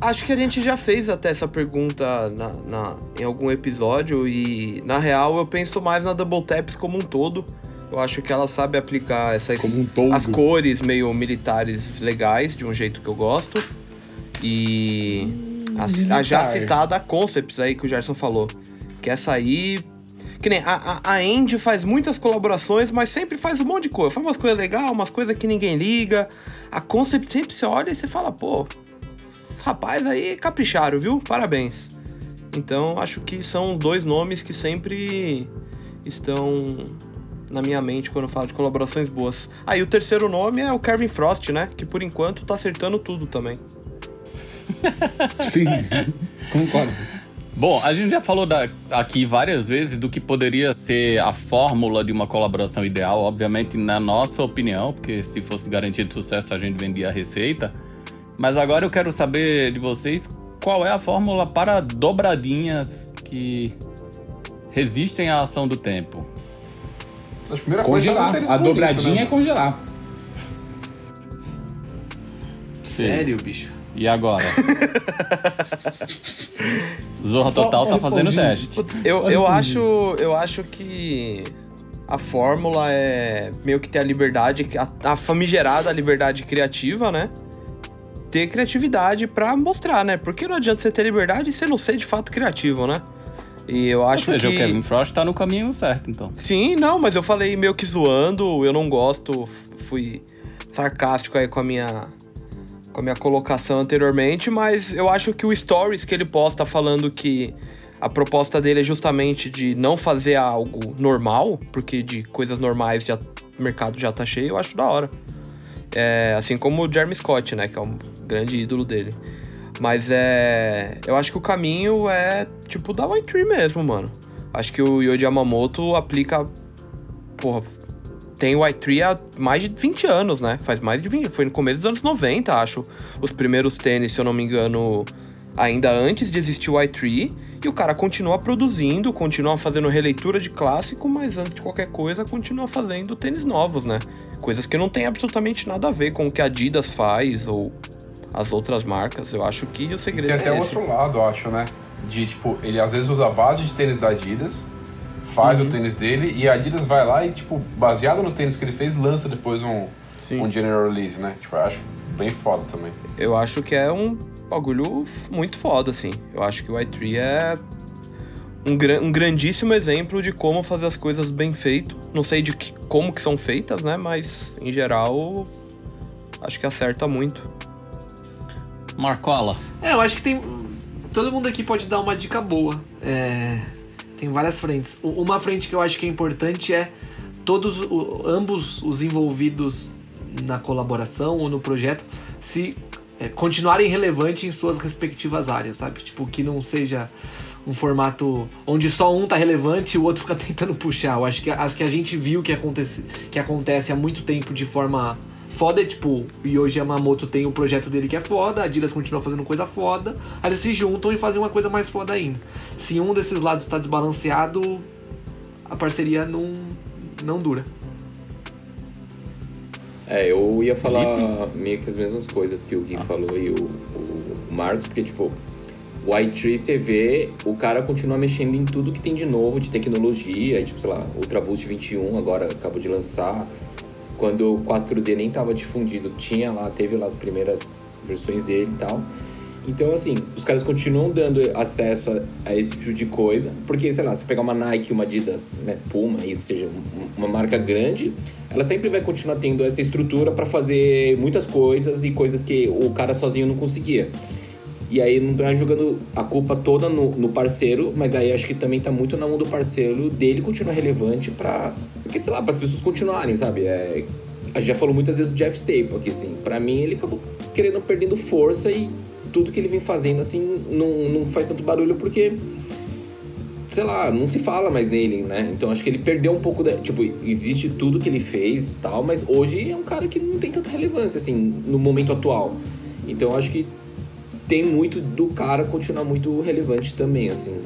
Speaker 5: Acho que a gente já fez até essa pergunta na, na- em algum episódio e na real eu penso mais na Double Taps como um todo. Eu acho que ela sabe aplicar essas
Speaker 3: Como um
Speaker 5: as cores meio militares legais de um jeito que eu gosto e a, a já citada Concepts aí que o Gerson falou, que essa aí que nem a, a, a Andy faz muitas colaborações, mas sempre faz um monte de coisa. Faz umas coisas legais, umas coisas que ninguém liga. A Concept sempre você olha e você fala, pô, rapaz aí capricharam, viu? Parabéns. Então acho que são dois nomes que sempre estão na minha mente quando eu falo de colaborações boas. Aí o terceiro nome é o Kevin Frost, né? Que por enquanto tá acertando tudo também.
Speaker 3: Sim, concordo.
Speaker 1: Bom, a gente já falou da- aqui várias vezes do que poderia ser a fórmula de uma colaboração ideal, obviamente na nossa opinião, porque se fosse garantido sucesso a gente vendia a receita. Mas agora eu quero saber de vocês qual é a fórmula para dobradinhas que resistem à ação do tempo.
Speaker 6: A primeira coisa é fazer um
Speaker 3: Congelar. A dobradinha
Speaker 6: né?
Speaker 3: é congelar.
Speaker 2: Sério, bicho?
Speaker 1: E agora? Zorra Total
Speaker 3: só
Speaker 1: tá fazendo teste.
Speaker 5: Eu, eu acho. Eu acho que a fórmula é meio que ter a liberdade, a, a famigerada liberdade criativa, né? Ter criatividade pra mostrar, né? Porque não adianta você ter liberdade e você não ser de fato criativo, né? E eu
Speaker 1: Ou
Speaker 5: acho
Speaker 1: seja,
Speaker 5: que.
Speaker 1: o Kevin Frost tá no caminho certo, então.
Speaker 5: Sim, não, mas eu falei meio que zoando, eu não gosto, fui sarcástico aí com a minha com a minha colocação anteriormente, mas eu acho que o stories que ele posta falando que a proposta dele é justamente de não fazer algo normal, porque de coisas normais já o mercado já tá cheio, eu acho da hora. É, assim como o Jeremy Scott, né, que é um grande ídolo dele. Mas é. Eu acho que o caminho é tipo da White Tree mesmo, mano. Acho que o Yoji Yamamoto aplica. Porra, tem o White Tree há mais de 20 anos, né? Faz mais de 20. Foi no começo dos anos 90, acho. Os primeiros tênis, se eu não me engano, ainda antes de existir o White Tree. E o cara continua produzindo, continua fazendo releitura de clássico, mas antes de qualquer coisa, continua fazendo tênis novos, né? Coisas que não tem absolutamente nada a ver com o que a Adidas faz ou as outras marcas. Eu acho que o segredo
Speaker 6: Tem até
Speaker 5: é
Speaker 6: o
Speaker 5: esse.
Speaker 6: outro lado, eu acho, né? De, tipo, ele às vezes usa a base de tênis da Adidas, faz
Speaker 5: Uhum.
Speaker 6: o tênis dele, e a Adidas vai lá e, tipo, baseado no tênis que ele fez, lança depois um,
Speaker 5: Sim.
Speaker 6: um general release, né? Tipo, eu acho bem foda também.
Speaker 5: Eu acho que é um bagulho muito foda, assim. Eu acho que o i3 é um, gran- um grandíssimo exemplo de como fazer as coisas bem feito. Não sei de que- como que são feitas, né? Mas, em geral, acho que acerta muito.
Speaker 1: Marcola.
Speaker 2: É, eu acho que tem. Todo mundo aqui pode dar uma dica boa. É, tem várias frentes. Uma frente que eu acho que é importante é todos, ambos os envolvidos na colaboração ou no projeto se é, continuarem relevantes em suas respectivas áreas, sabe? Tipo, que não seja um formato onde só um tá relevante e o outro fica tentando puxar. Eu acho que as que a gente viu que acontece, que acontece há muito tempo de forma foda, é tipo, Yoji Yamamoto tem o projeto dele que é foda, a Adidas continua fazendo coisa foda, aí eles se juntam e fazem uma coisa mais foda ainda. Se um desses lados tá desbalanceado, a parceria não, não dura.
Speaker 4: É, eu ia falar meio que as mesmas coisas que o Gui falou e o, o, o Marcos, porque, tipo, o iTree você vê, o cara continua mexendo em tudo que tem de novo, de tecnologia, tipo, sei lá, Ultra Boost 21 agora acabou de lançar. Quando o 4D nem tava difundido, tinha lá, teve lá as primeiras versões dele e tal. Então, assim, os caras continuam dando acesso a, a esse tipo de coisa, porque, sei lá, se pegar uma Nike, uma Adidas, né, Puma, aí, seja um- uma marca grande, ela sempre vai continuar tendo essa estrutura para fazer muitas coisas e coisas que o cara sozinho não conseguia. E aí não tá jogando a culpa toda no, no parceiro, mas aí acho que também tá muito na mão do parceiro dele continuar relevante pra. Porque, sei lá, as pessoas continuarem, sabe? É, a gente já falou muitas vezes do Jeff Staple aqui, assim. Pra mim, ele acabou querendo, perdendo força e tudo que ele vem fazendo, assim, não, não faz tanto barulho porque sei lá, não se fala mais nele, né? Então acho que ele perdeu um pouco da. Tipo, existe tudo que ele fez e tal, mas hoje é um cara que não tem tanta relevância, assim, no momento atual. Então acho que tem muito do cara continuar muito relevante também, assim.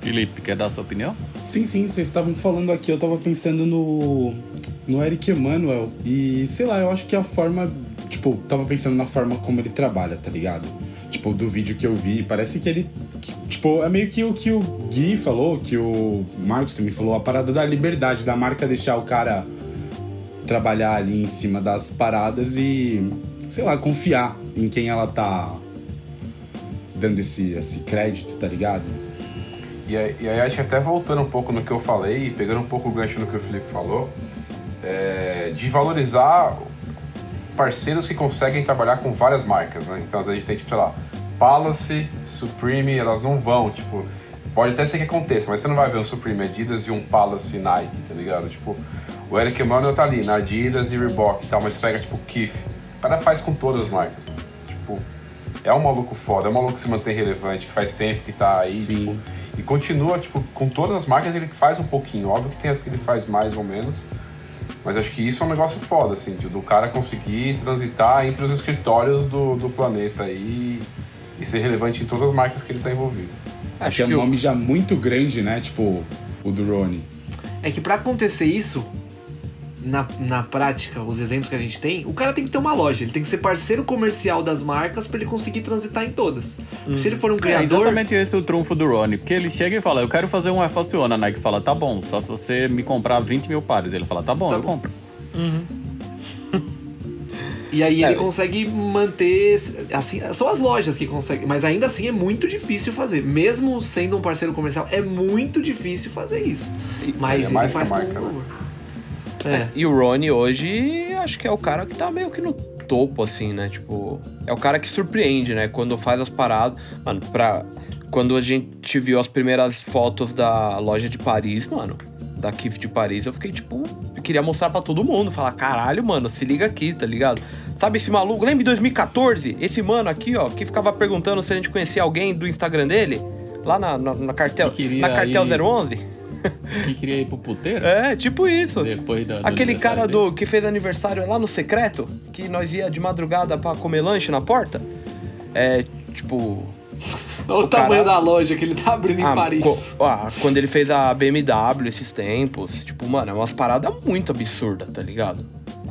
Speaker 1: Felipe, quer dar a sua opinião?
Speaker 3: Sim, sim, vocês estavam falando aqui, eu tava pensando no. no Eric Emanuel. E sei lá, eu acho que a forma. Tipo, tava pensando na forma como ele trabalha, tá ligado? Tipo, do vídeo que eu vi, parece que ele. que, tipo, é meio que o que o Gui falou, que o Marcos também falou, a parada da liberdade, da marca deixar o cara trabalhar ali em cima das paradas e, sei lá, confiar em quem ela tá dando esse, esse crédito, tá ligado?
Speaker 6: E aí, e aí, acho que até voltando um pouco no que eu falei, pegando um pouco o gancho no que o Felipe falou, é, de valorizar parceiros que conseguem trabalhar com várias marcas, né? Então, às vezes a gente tem, tipo, sei lá, Palace, Supreme, elas não vão, tipo... Pode até ser que aconteça, mas você não vai ver um Supreme Adidas e um Palace Nike, tá ligado? Tipo, o Eric Emanuel tá ali, na Adidas e Reebok e tal, mas pega, tipo, Kith. O cara faz com todas as marcas. Tipo, é um maluco foda, é um maluco que se mantém relevante, que faz tempo que tá aí,
Speaker 3: Sim.
Speaker 6: tipo... E continua, tipo, com todas as marcas ele faz um pouquinho. Óbvio que tem as que ele faz mais ou menos. Mas acho que isso é um negócio foda, assim, de- do cara conseguir transitar entre os escritórios do, do planeta aí e ser relevante em todas as marcas que ele tá envolvido.
Speaker 3: Acho que é um nome já muito grande, né? Tipo, o do Rony.
Speaker 2: É que pra acontecer isso, na, na prática, os exemplos que a gente tem, o cara tem que ter uma loja, ele tem que ser parceiro comercial das marcas pra ele conseguir transitar em todas. Se ele for um
Speaker 1: É
Speaker 2: criador,
Speaker 1: exatamente esse o trunfo do Ronnie. Porque ele chega e fala, eu quero fazer um One. A Nike fala, tá bom, só se você me comprar 20 mil pares. Ele fala, tá bom,
Speaker 2: Tá
Speaker 1: eu
Speaker 2: bom.
Speaker 1: compro.
Speaker 2: e aí
Speaker 4: É.
Speaker 2: ele consegue manter. Assim, são as lojas que conseguem, mas ainda assim é muito difícil fazer. Mesmo sendo um parceiro comercial, é muito difícil fazer isso. Mas
Speaker 6: é
Speaker 2: ele faz com
Speaker 6: marca, né?
Speaker 2: É.
Speaker 5: E o Ronnie hoje, acho que é o cara que tá meio que no topo, assim, né? Tipo, é o cara que surpreende, né? Quando faz as paradas. Mano, pra. Quando a gente viu as primeiras fotos da loja de Paris, mano, da Kif de Paris, eu fiquei, tipo, queria mostrar pra todo mundo. Falar, caralho, mano, se liga aqui, tá ligado? Sabe esse maluco? Lembra em 2014? Esse mano aqui, ó, que ficava perguntando se a gente conhecia alguém do Instagram dele? Lá na, na, na cartel, na cartel
Speaker 1: ir-
Speaker 5: 011?
Speaker 1: Que queria ir pro puteiro?
Speaker 5: É, tipo isso.
Speaker 1: Depois da, do
Speaker 5: Aquele cara do que fez aniversário lá no secreto, que nós ia de madrugada pra comer lanche na porta. É, tipo.
Speaker 2: Olha o,
Speaker 5: O
Speaker 2: tamanho
Speaker 5: cara-
Speaker 2: da loja que ele tá abrindo em
Speaker 5: ah,
Speaker 2: Paris.
Speaker 5: co- ah, quando ele fez a BMW esses tempos. Tipo, mano, é umas paradas muito absurdas, tá ligado?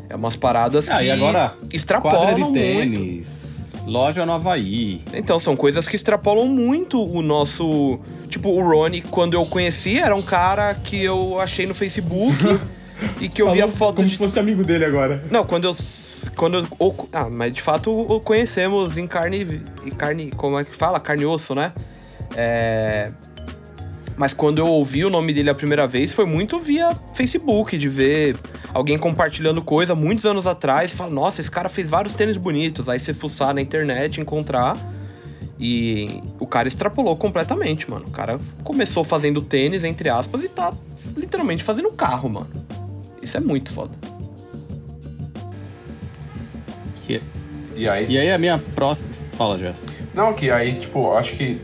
Speaker 5: É umas paradas
Speaker 1: Ah,
Speaker 5: que
Speaker 1: e agora,
Speaker 5: extrapolam
Speaker 1: Quadra de
Speaker 5: muito.
Speaker 1: Loja no Havaí.
Speaker 5: Então, são coisas que extrapolam muito o nosso. Tipo, o Rony, quando eu conheci, era um cara que eu achei no Facebook e que eu via foto
Speaker 3: como
Speaker 5: de
Speaker 3: se fosse amigo dele agora.
Speaker 5: Não, quando eu. Quando eu, ou- ah, mas de fato o conhecemos em carne. Em carne. Como é que fala? Carne e osso, né? É. Mas quando eu ouvi o nome dele a primeira vez, foi muito via Facebook, de ver alguém compartilhando coisa muitos anos atrás e falar, nossa, esse cara fez vários tênis bonitos. Aí você fuçar na internet, encontrar. E o cara extrapolou completamente, mano. O cara começou fazendo tênis, entre aspas, e tá literalmente fazendo carro, mano. Isso é muito foda.
Speaker 1: Que-
Speaker 6: E aí,
Speaker 1: E aí a minha próxima... Fala, Jess.
Speaker 6: não, que aí, tipo, acho que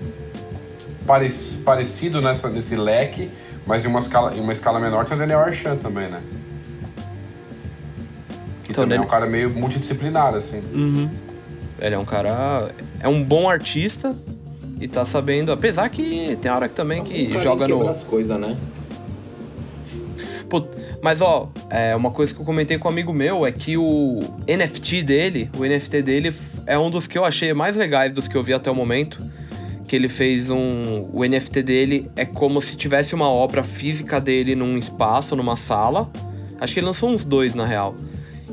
Speaker 6: parec- parecido nessa, nesse leque, mas em uma escala, em uma escala menor tem o Daniel Archan também, né? Que
Speaker 5: Então,
Speaker 6: também é um cara meio multidisciplinar, assim.
Speaker 5: Uhum. Ele é um cara. É um bom artista e tá sabendo. Apesar que tem hora que também que
Speaker 4: Um cara
Speaker 5: joga
Speaker 4: que
Speaker 5: no.
Speaker 4: as coisas, né?
Speaker 5: Pô, mas ó, é, uma coisa que eu comentei com um amigo meu é que o NFT dele, o NFT dele é um dos que eu achei mais legais dos que eu vi até o momento. Que ele fez um. O NFT dele é como se tivesse uma obra física dele num espaço, numa sala. Acho que ele lançou uns dois, na real.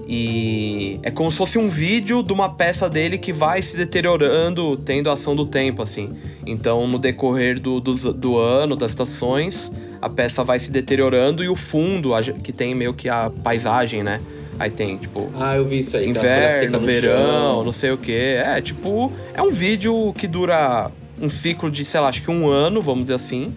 Speaker 5: E é como se fosse um vídeo de uma peça dele que vai se deteriorando, tendo a ação do tempo, assim. Então, no decorrer do, do, do ano, das estações, a peça vai se deteriorando e o fundo, que tem meio que a paisagem, né? Aí tem, tipo,
Speaker 4: Ah, eu vi isso aí.
Speaker 5: inverno, verão,
Speaker 4: chão.
Speaker 5: não sei o que. É, tipo, é um vídeo que dura um ciclo de, sei lá, acho que um ano, vamos dizer assim.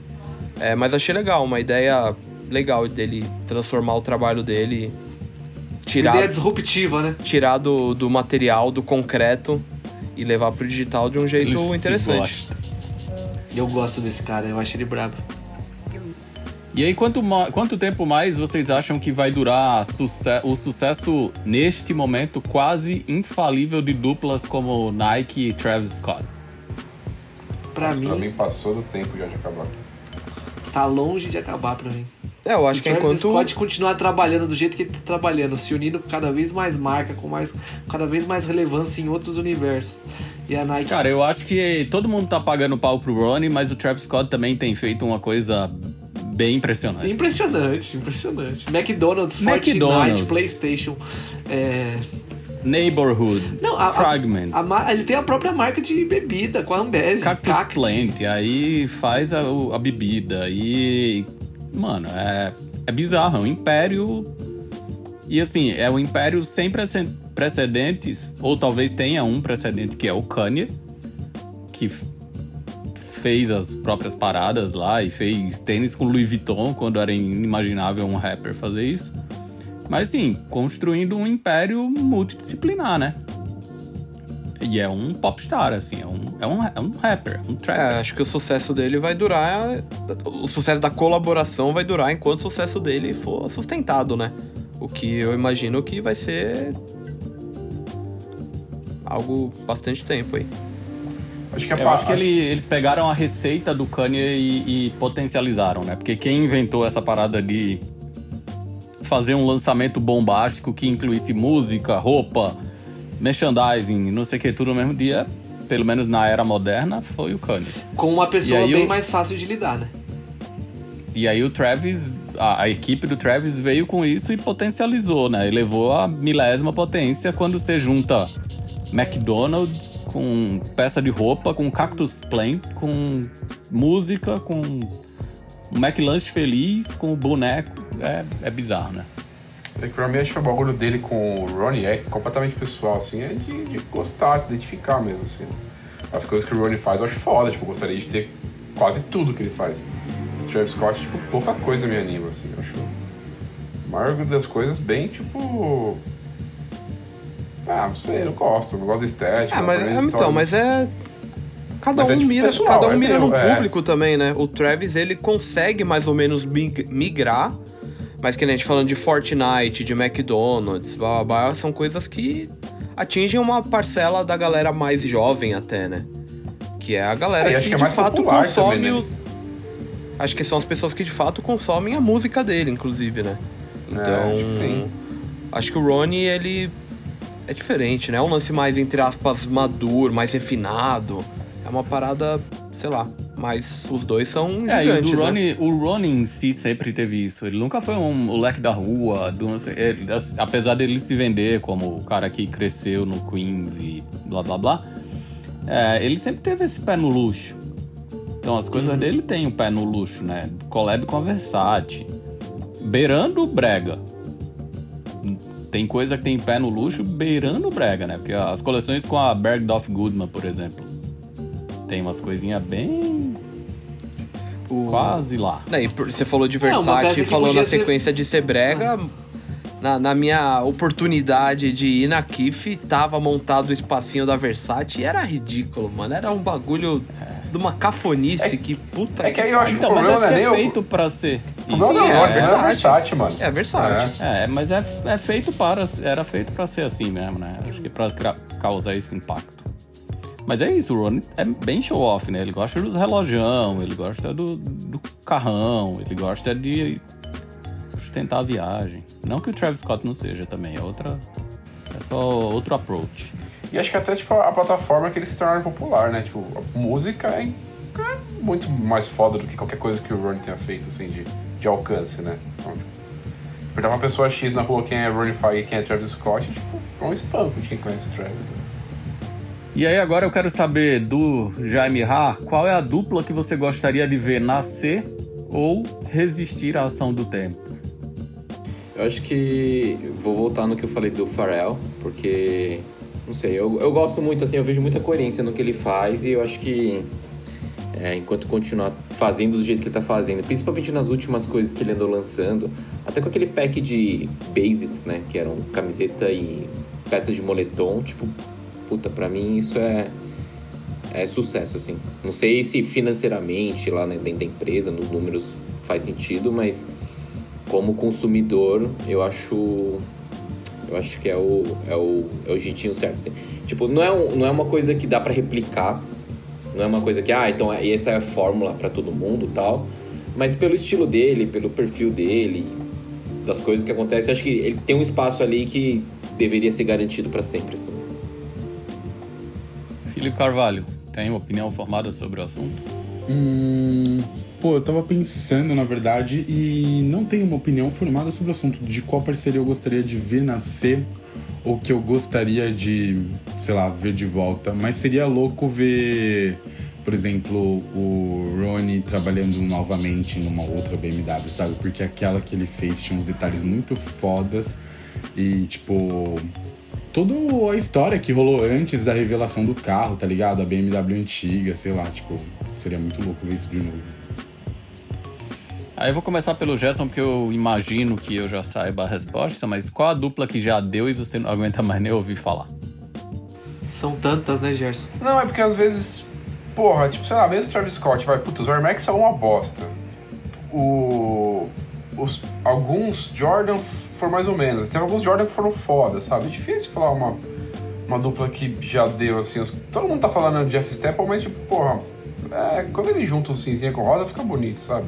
Speaker 5: É, mas achei legal, uma ideia legal dele transformar o trabalho dele,
Speaker 2: Uma
Speaker 5: tirar,
Speaker 2: ideia disruptiva, né?
Speaker 5: tirar do, do material, do concreto e levar pro digital de um jeito
Speaker 1: Ele
Speaker 5: interessante.
Speaker 1: gosta.
Speaker 2: E eu gosto desse cara, eu acho ele brabo.
Speaker 1: E aí, quanto, quanto tempo mais vocês acham que vai durar suce- o sucesso neste momento quase infalível de duplas como Nike e Travis Scott?
Speaker 2: Pra
Speaker 6: Nossa,
Speaker 2: mim,
Speaker 6: Pra mim passou do tempo já de acabar.
Speaker 2: tá longe de acabar pra mim.
Speaker 5: É, eu acho
Speaker 2: Se
Speaker 5: que
Speaker 2: o Travis
Speaker 5: enquanto.
Speaker 2: Scott continuar trabalhando do jeito que ele tá trabalhando, se unindo com cada vez mais marca, com mais, cada vez mais relevância em outros universos. E a Nike.
Speaker 1: Cara, eu acho que todo mundo tá pagando pau pro Ronnie, mas o Travis Scott também tem feito uma coisa bem impressionante.
Speaker 2: Impressionante, impressionante. McDonald's,
Speaker 1: McDonald's.
Speaker 2: Fortnite, PlayStation. É...
Speaker 1: Neighborhood,
Speaker 2: Não, a, a-
Speaker 1: Fragment,
Speaker 2: a mar- ele tem a própria marca de bebida com a Ambev.
Speaker 1: Cactus
Speaker 2: Cacti.
Speaker 1: Plant, aí faz a, a bebida e. Mano, é, é bizarro, é um império. E assim, é um império sem prece- precedentes, ou talvez tenha um precedente que é o Kanye, que fez as próprias paradas lá e fez tênis com Louis Vuitton quando era inimaginável um rapper fazer isso. Mas assim, construindo um império multidisciplinar, né? E é um popstar, assim, é um, é um, é um rapper, um
Speaker 5: É,
Speaker 1: trapper.
Speaker 5: acho que o sucesso dele vai durar. O sucesso da colaboração vai durar enquanto o sucesso dele for sustentado, né? O que eu imagino que vai ser. Algo bastante tempo aí.
Speaker 6: Acho que a
Speaker 1: Eu
Speaker 6: pa-
Speaker 1: acho que ele- eles pegaram a receita do Kanye e, e potencializaram, né? Porque quem inventou essa parada de fazer um lançamento bombástico que incluísse música, roupa, merchandising, não sei o que, tudo no mesmo dia, pelo menos na era moderna, foi o Kanye.
Speaker 2: Com uma pessoa bem
Speaker 1: eu-
Speaker 2: mais fácil de lidar, né?
Speaker 1: E aí o Travis, a, a equipe do Travis veio com isso e potencializou, né? Elevou a milésima potência quando você junta McDonald's com peça de roupa, com Cactus Plant, com música, com um McLanche feliz, com o boneco. É, é bizarro, né?
Speaker 6: É que pra mim, acho que o bagulho dele com o Ronnie é completamente pessoal, assim, é de, de gostar, de identificar mesmo, assim. As coisas que o Ronnie faz eu acho foda, tipo, eu gostaria de ter quase tudo que ele faz. O Travis Scott, tipo, pouca coisa me anima, assim, eu acho a maior das coisas bem, tipo... Ah, não sei, eu não gosto, não gosto da estética.
Speaker 5: Ah, mas, é, então, mas é. Cada
Speaker 6: Mas
Speaker 5: um
Speaker 6: é,
Speaker 5: mira,
Speaker 6: pessoal,
Speaker 5: cada um
Speaker 6: é
Speaker 5: mira
Speaker 6: meu,
Speaker 5: num
Speaker 6: é.
Speaker 5: público também, né? O Travis, ele consegue mais ou menos mig- migrar, mas que nem a gente falando de Fortnite, de McDonald's, blá, blá, blá, são coisas que atingem uma parcela da galera mais jovem até, né? Que é a galera
Speaker 6: É,
Speaker 5: que,
Speaker 6: que é
Speaker 5: de fato consome
Speaker 6: também, né?
Speaker 5: o... Acho que são as pessoas que de fato consomem a música dele, inclusive, né? Então,
Speaker 6: É, acho que sim.
Speaker 5: acho que o Ronnie, ele é diferente, né? É um lance mais, entre aspas, maduro, mais refinado. É uma parada, sei lá, mas os dois são
Speaker 1: É, e o,
Speaker 5: gigantes,
Speaker 1: do
Speaker 5: né?
Speaker 1: Ronnie, o Ronnie em si sempre teve isso. Ele nunca foi um moleque da rua, do, ele- apesar dele se vender como o cara que cresceu no Queens e blá blá blá. é, ele sempre teve esse pé no luxo. Então as coisas dele tem o pé no luxo, né? Collab com a Versace. Beirando o brega. Tem coisa que tem pé no luxo beirando o brega, né? Porque as coleções com a Bergdorf Goodman, por exemplo, tem umas coisinhas bem
Speaker 5: O-
Speaker 1: quase lá.
Speaker 5: Por- você falou de
Speaker 2: É,
Speaker 5: Versace,
Speaker 2: que
Speaker 5: falou na
Speaker 2: ser-
Speaker 5: sequência de ser brega. Na, na minha oportunidade de ir na Kif, tava montado o espacinho da Versace e era ridículo, mano. Era um bagulho de uma cafonice que puta
Speaker 6: É que aí eu acho que
Speaker 1: Então,
Speaker 6: o
Speaker 1: mas
Speaker 6: problema
Speaker 1: acho
Speaker 6: não
Speaker 1: que
Speaker 6: é
Speaker 1: é feito pra ser.
Speaker 6: O problema
Speaker 1: isso.
Speaker 6: não
Speaker 5: Sim,
Speaker 6: é
Speaker 5: é
Speaker 6: é a
Speaker 5: Versace.
Speaker 6: Versace, mano.
Speaker 5: É Versace.
Speaker 1: É, mas é, é feito para. Era feito pra ser assim mesmo, né? Acho que pra causar esse impacto. Mas é isso, o Ron é bem show off, né? Ele gosta dos relojão, ele gosta do, do carrão, ele gosta de sustentar a viagem. Não que o Travis Scott não seja também, é outra. É só outro approach.
Speaker 6: E acho que até, tipo, a plataforma que eles se tornaram popular, né? Tipo, a música é, é muito mais foda do que qualquer coisa que o Ronnie tenha feito, assim, de, de alcance, né? Então, tipo, uma pessoa X na rua quem é Ronnie Fag e quem é Travis Scott, tipo, é um espanco de quem conhece o Travis. Né?
Speaker 1: E aí agora eu quero saber do Jaime Ha, qual é a dupla que você gostaria de ver nascer ou resistir à ação do tempo?
Speaker 4: Eu acho que vou voltar no que eu falei do Pharrell, porque não sei, eu, eu gosto muito assim, eu vejo muita coerência no que ele faz e eu acho que é, enquanto continuar fazendo do jeito que ele tá fazendo, principalmente nas últimas coisas que ele andou lançando, até com aquele pack de basics, né, que eram camiseta e peças de moletom, tipo, puta, pra mim isso é é sucesso, assim. Não sei se financeiramente lá né, dentro da empresa, nos números faz sentido, mas como consumidor, eu acho eu acho que é o, é o, é o jeitinho certo, assim. Tipo, não é, um, não é uma coisa que dá para replicar, não é uma coisa que, ah, então essa é a fórmula para todo mundo tal. Mas pelo estilo dele, pelo perfil dele, das coisas que acontecem, acho que ele tem um espaço ali que deveria ser garantido para sempre, assim.
Speaker 1: Carvalho, tem uma opinião formada sobre o assunto?
Speaker 3: Hum, pô, eu tava pensando, na verdade, e não tenho uma opinião formada sobre o assunto de qual parceria eu gostaria de ver nascer ou que eu gostaria de, sei lá, ver de volta. Mas seria louco ver, por exemplo, o Ronnie trabalhando novamente numa outra BMW, sabe? Porque aquela que ele fez tinha uns detalhes muito fodas e, tipo, toda a história que rolou antes da revelação do carro, tá ligado? A BMW antiga, sei lá, tipo, seria muito louco ver isso de novo.
Speaker 1: Aí eu vou começar pelo Gerson, porque eu imagino que eu já saiba a resposta, mas qual a dupla que já deu e você não aguenta mais nem ouvir falar?
Speaker 2: São tantas, né, Gerson?
Speaker 6: Não, é porque às vezes, porra, tipo, sei lá, mesmo o Travis Scott, vai, puta, os Air Max são uma bosta. O, os, alguns Jordan foram mais ou menos. Tem alguns Jordan que foram foda, sabe? Difícil falar uma, uma dupla que já deu, assim. Todo mundo tá falando de Jeff Staple, mas, tipo, porra, é, quando ele junta o cinzinha com roda, fica bonito, sabe?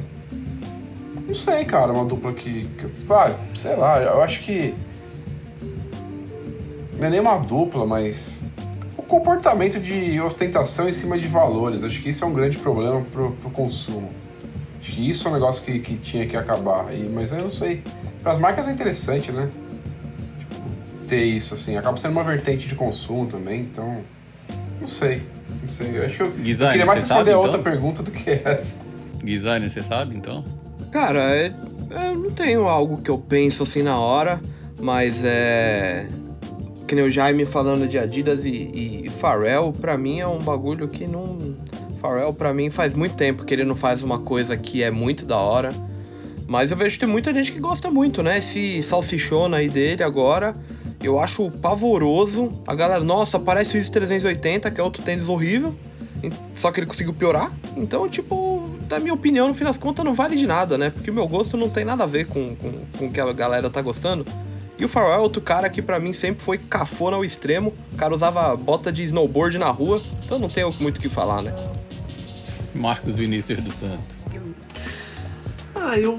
Speaker 6: Não sei, cara, uma dupla que. que ah, sei lá, eu acho que. Não é nem uma dupla, mas. O comportamento de ostentação em cima de valores. Acho que isso é um grande problema pro, pro consumo. Isso é um negócio que, que tinha que acabar. E, mas eu não sei. Para as marcas é interessante, né? Tipo, ter isso, assim. Acaba sendo uma vertente de consumo também, então. Não sei. Não sei. Eu acho que eu,
Speaker 1: Guizani,
Speaker 6: eu queria mais responder
Speaker 1: sabe,
Speaker 6: a outra
Speaker 1: então?
Speaker 6: pergunta do que essa.
Speaker 1: Designer, você sabe então?
Speaker 5: Cara, é- eu não tenho algo que eu penso assim na hora, mas é. Que nem o Jaime falando de Adidas e, e Pharrell, pra mim é um bagulho que não. Pharrell, pra mim, faz muito tempo que ele não faz uma coisa que é muito da hora. Mas eu vejo que tem muita gente que gosta muito, né? Esse salsichona aí dele agora, eu acho pavoroso. A galera, nossa, parece o Easy 380, que é outro tênis horrível. Só que ele conseguiu piorar. Então, tipo, na minha opinião, no fim das contas, não vale de nada, né? Porque o meu gosto não tem nada a ver com, com, com o que a galera tá gostando. E o Pharrell é outro cara que pra mim sempre foi cafona ao extremo. O cara usava bota de snowboard na rua. Então não tenho muito o que falar, né?
Speaker 1: Marcos Vinícius dos Santos.
Speaker 2: Ah, eu.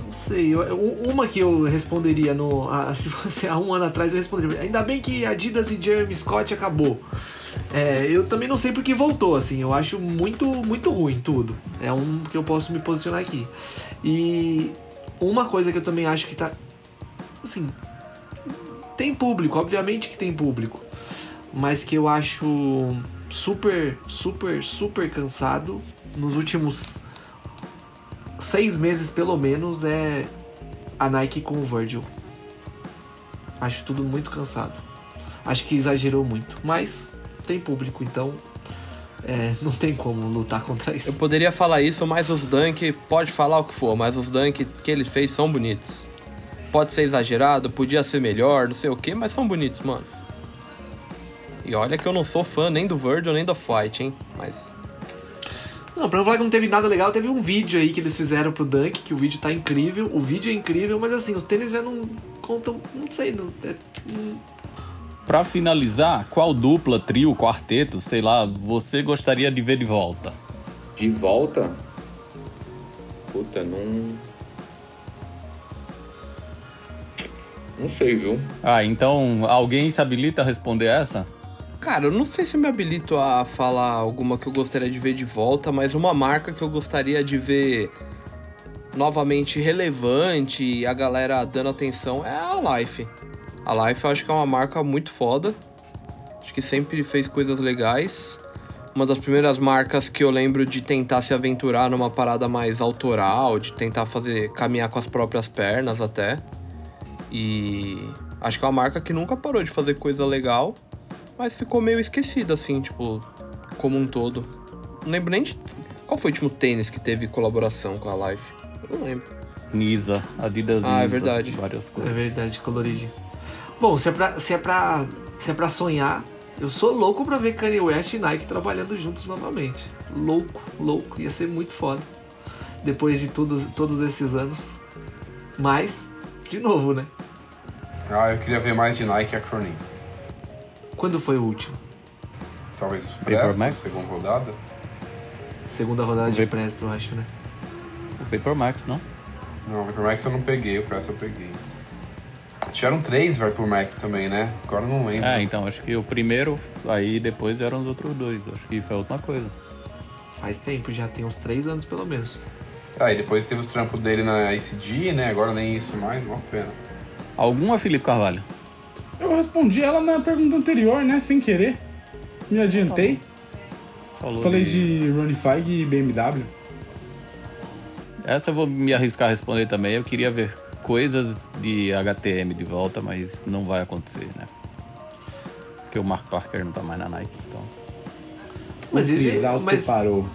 Speaker 2: Não sei. eu- uma que eu responderia no. ah, se fosse há um ano atrás, eu responderia. Ainda bem que Adidas e Jeremy Scott acabou. É, eu também não sei porque voltou, assim. Eu acho muito, muito ruim tudo. É um que eu posso me posicionar aqui. E uma coisa que eu também acho que tá. Assim. Tem público, obviamente que tem público. Mas que eu acho super, super, super cansado nos últimos seis meses pelo menos é a Nike com o Virgil. Acho tudo muito cansado. Acho que exagerou muito. Mas tem público, então é, não tem como lutar contra isso.
Speaker 5: Eu poderia falar isso, mas os Dunk, pode falar o que for, mas os Dunk que ele fez são bonitos. Pode ser exagerado, podia ser melhor, não sei o que, mas são bonitos, mano. E olha que eu não sou fã nem do Virgil nem do Fight, hein? Mas
Speaker 2: Não, pra não falar que não teve nada legal, teve um vídeo aí que eles fizeram pro Dunk, que o vídeo tá incrível. O vídeo é incrível, mas assim, os tênis já não contam. Não sei, não. É, hum,
Speaker 1: Pra finalizar, qual dupla, trio, quarteto, sei lá, você gostaria de ver de volta?
Speaker 4: De volta? Puta, não. Não sei, viu?
Speaker 1: Ah, então alguém se habilita a responder essa?
Speaker 5: Cara, eu não sei se eu me habilito a falar alguma que eu gostaria de ver de volta, mas uma marca que eu gostaria de ver novamente relevante e a galera dando atenção é a Life. A Life eu acho que é uma marca muito foda. Acho que sempre fez coisas legais. uma das primeiras marcas que eu lembro de tentar se aventurar numa parada mais autoral, de tentar fazer caminhar com as próprias pernas até. E acho que é uma marca que nunca parou de fazer coisa legal, mas ficou meio esquecida assim, tipo, como um todo. Não lembro nem de qual foi o último tênis que teve colaboração com a Life. Eu não lembro.
Speaker 1: Nisa, Adidas
Speaker 5: Ah, é
Speaker 1: Nisa,
Speaker 5: verdade.
Speaker 1: Várias
Speaker 2: É
Speaker 1: coisas.
Speaker 2: verdade, coloridinho. Bom, se é, pra, se, é pra, se é pra sonhar, eu sou louco pra ver Kanye West e Nike trabalhando juntos novamente. Louco, louco. Ia ser muito foda. Depois de todos, todos esses anos. Mas, de novo, né?
Speaker 6: Ah, eu queria ver mais de Nike e Acronym.
Speaker 2: Quando foi o último?
Speaker 6: Talvez os
Speaker 1: Vapor Max?
Speaker 6: segunda rodada.
Speaker 2: Segunda rodada de
Speaker 1: Vapor-
Speaker 2: Presto, eu acho, né?
Speaker 1: O Vapor Max, não?
Speaker 6: Não, o Vapor Max eu não peguei, o Presto eu peguei. Tiveram três Vapor Max também, né? Agora eu não lembro.
Speaker 1: É, então, acho que o primeiro, aí depois eram os outros dois. Acho que foi a última coisa.
Speaker 2: Faz tempo, já tem uns três anos pelo menos.
Speaker 6: Ah, e depois teve os trampos dele na ICD, né? Agora nem isso mais, uma pena.
Speaker 1: Alguma, Felipe Carvalho?
Speaker 3: Eu respondi ela na pergunta anterior, né? Sem querer. Me adiantei.
Speaker 1: Falou
Speaker 3: Falei de Ronnie Feig e BMW.
Speaker 1: Essa eu vou me arriscar a responder também. Eu queria ver coisas de HTM de volta, mas não vai acontecer, né? Porque o Mark Parker não tá mais na Nike, então.
Speaker 2: Mas
Speaker 3: o
Speaker 2: ele.
Speaker 3: Crisal
Speaker 2: Mas
Speaker 3: separou.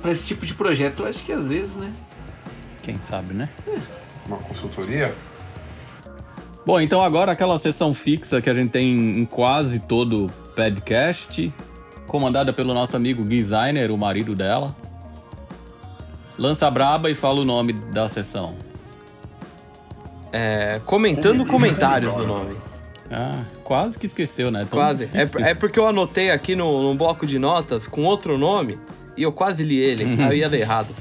Speaker 2: pra esse tipo de projeto, eu acho que às vezes, né?
Speaker 1: Quem sabe, né?
Speaker 6: Uma consultoria?
Speaker 1: Bom, então agora aquela sessão fixa que a gente tem em quase todo podcast, comandada pelo nosso amigo Designer, o marido dela. Lança a braba e fala o nome da sessão.
Speaker 5: É, comentando comentários o nome.
Speaker 1: Ah, quase que esqueceu, né? Tão
Speaker 5: Quase. É, é porque eu anotei aqui no, no bloco de notas com outro nome e eu quase li ele. aí eu ia ler errado.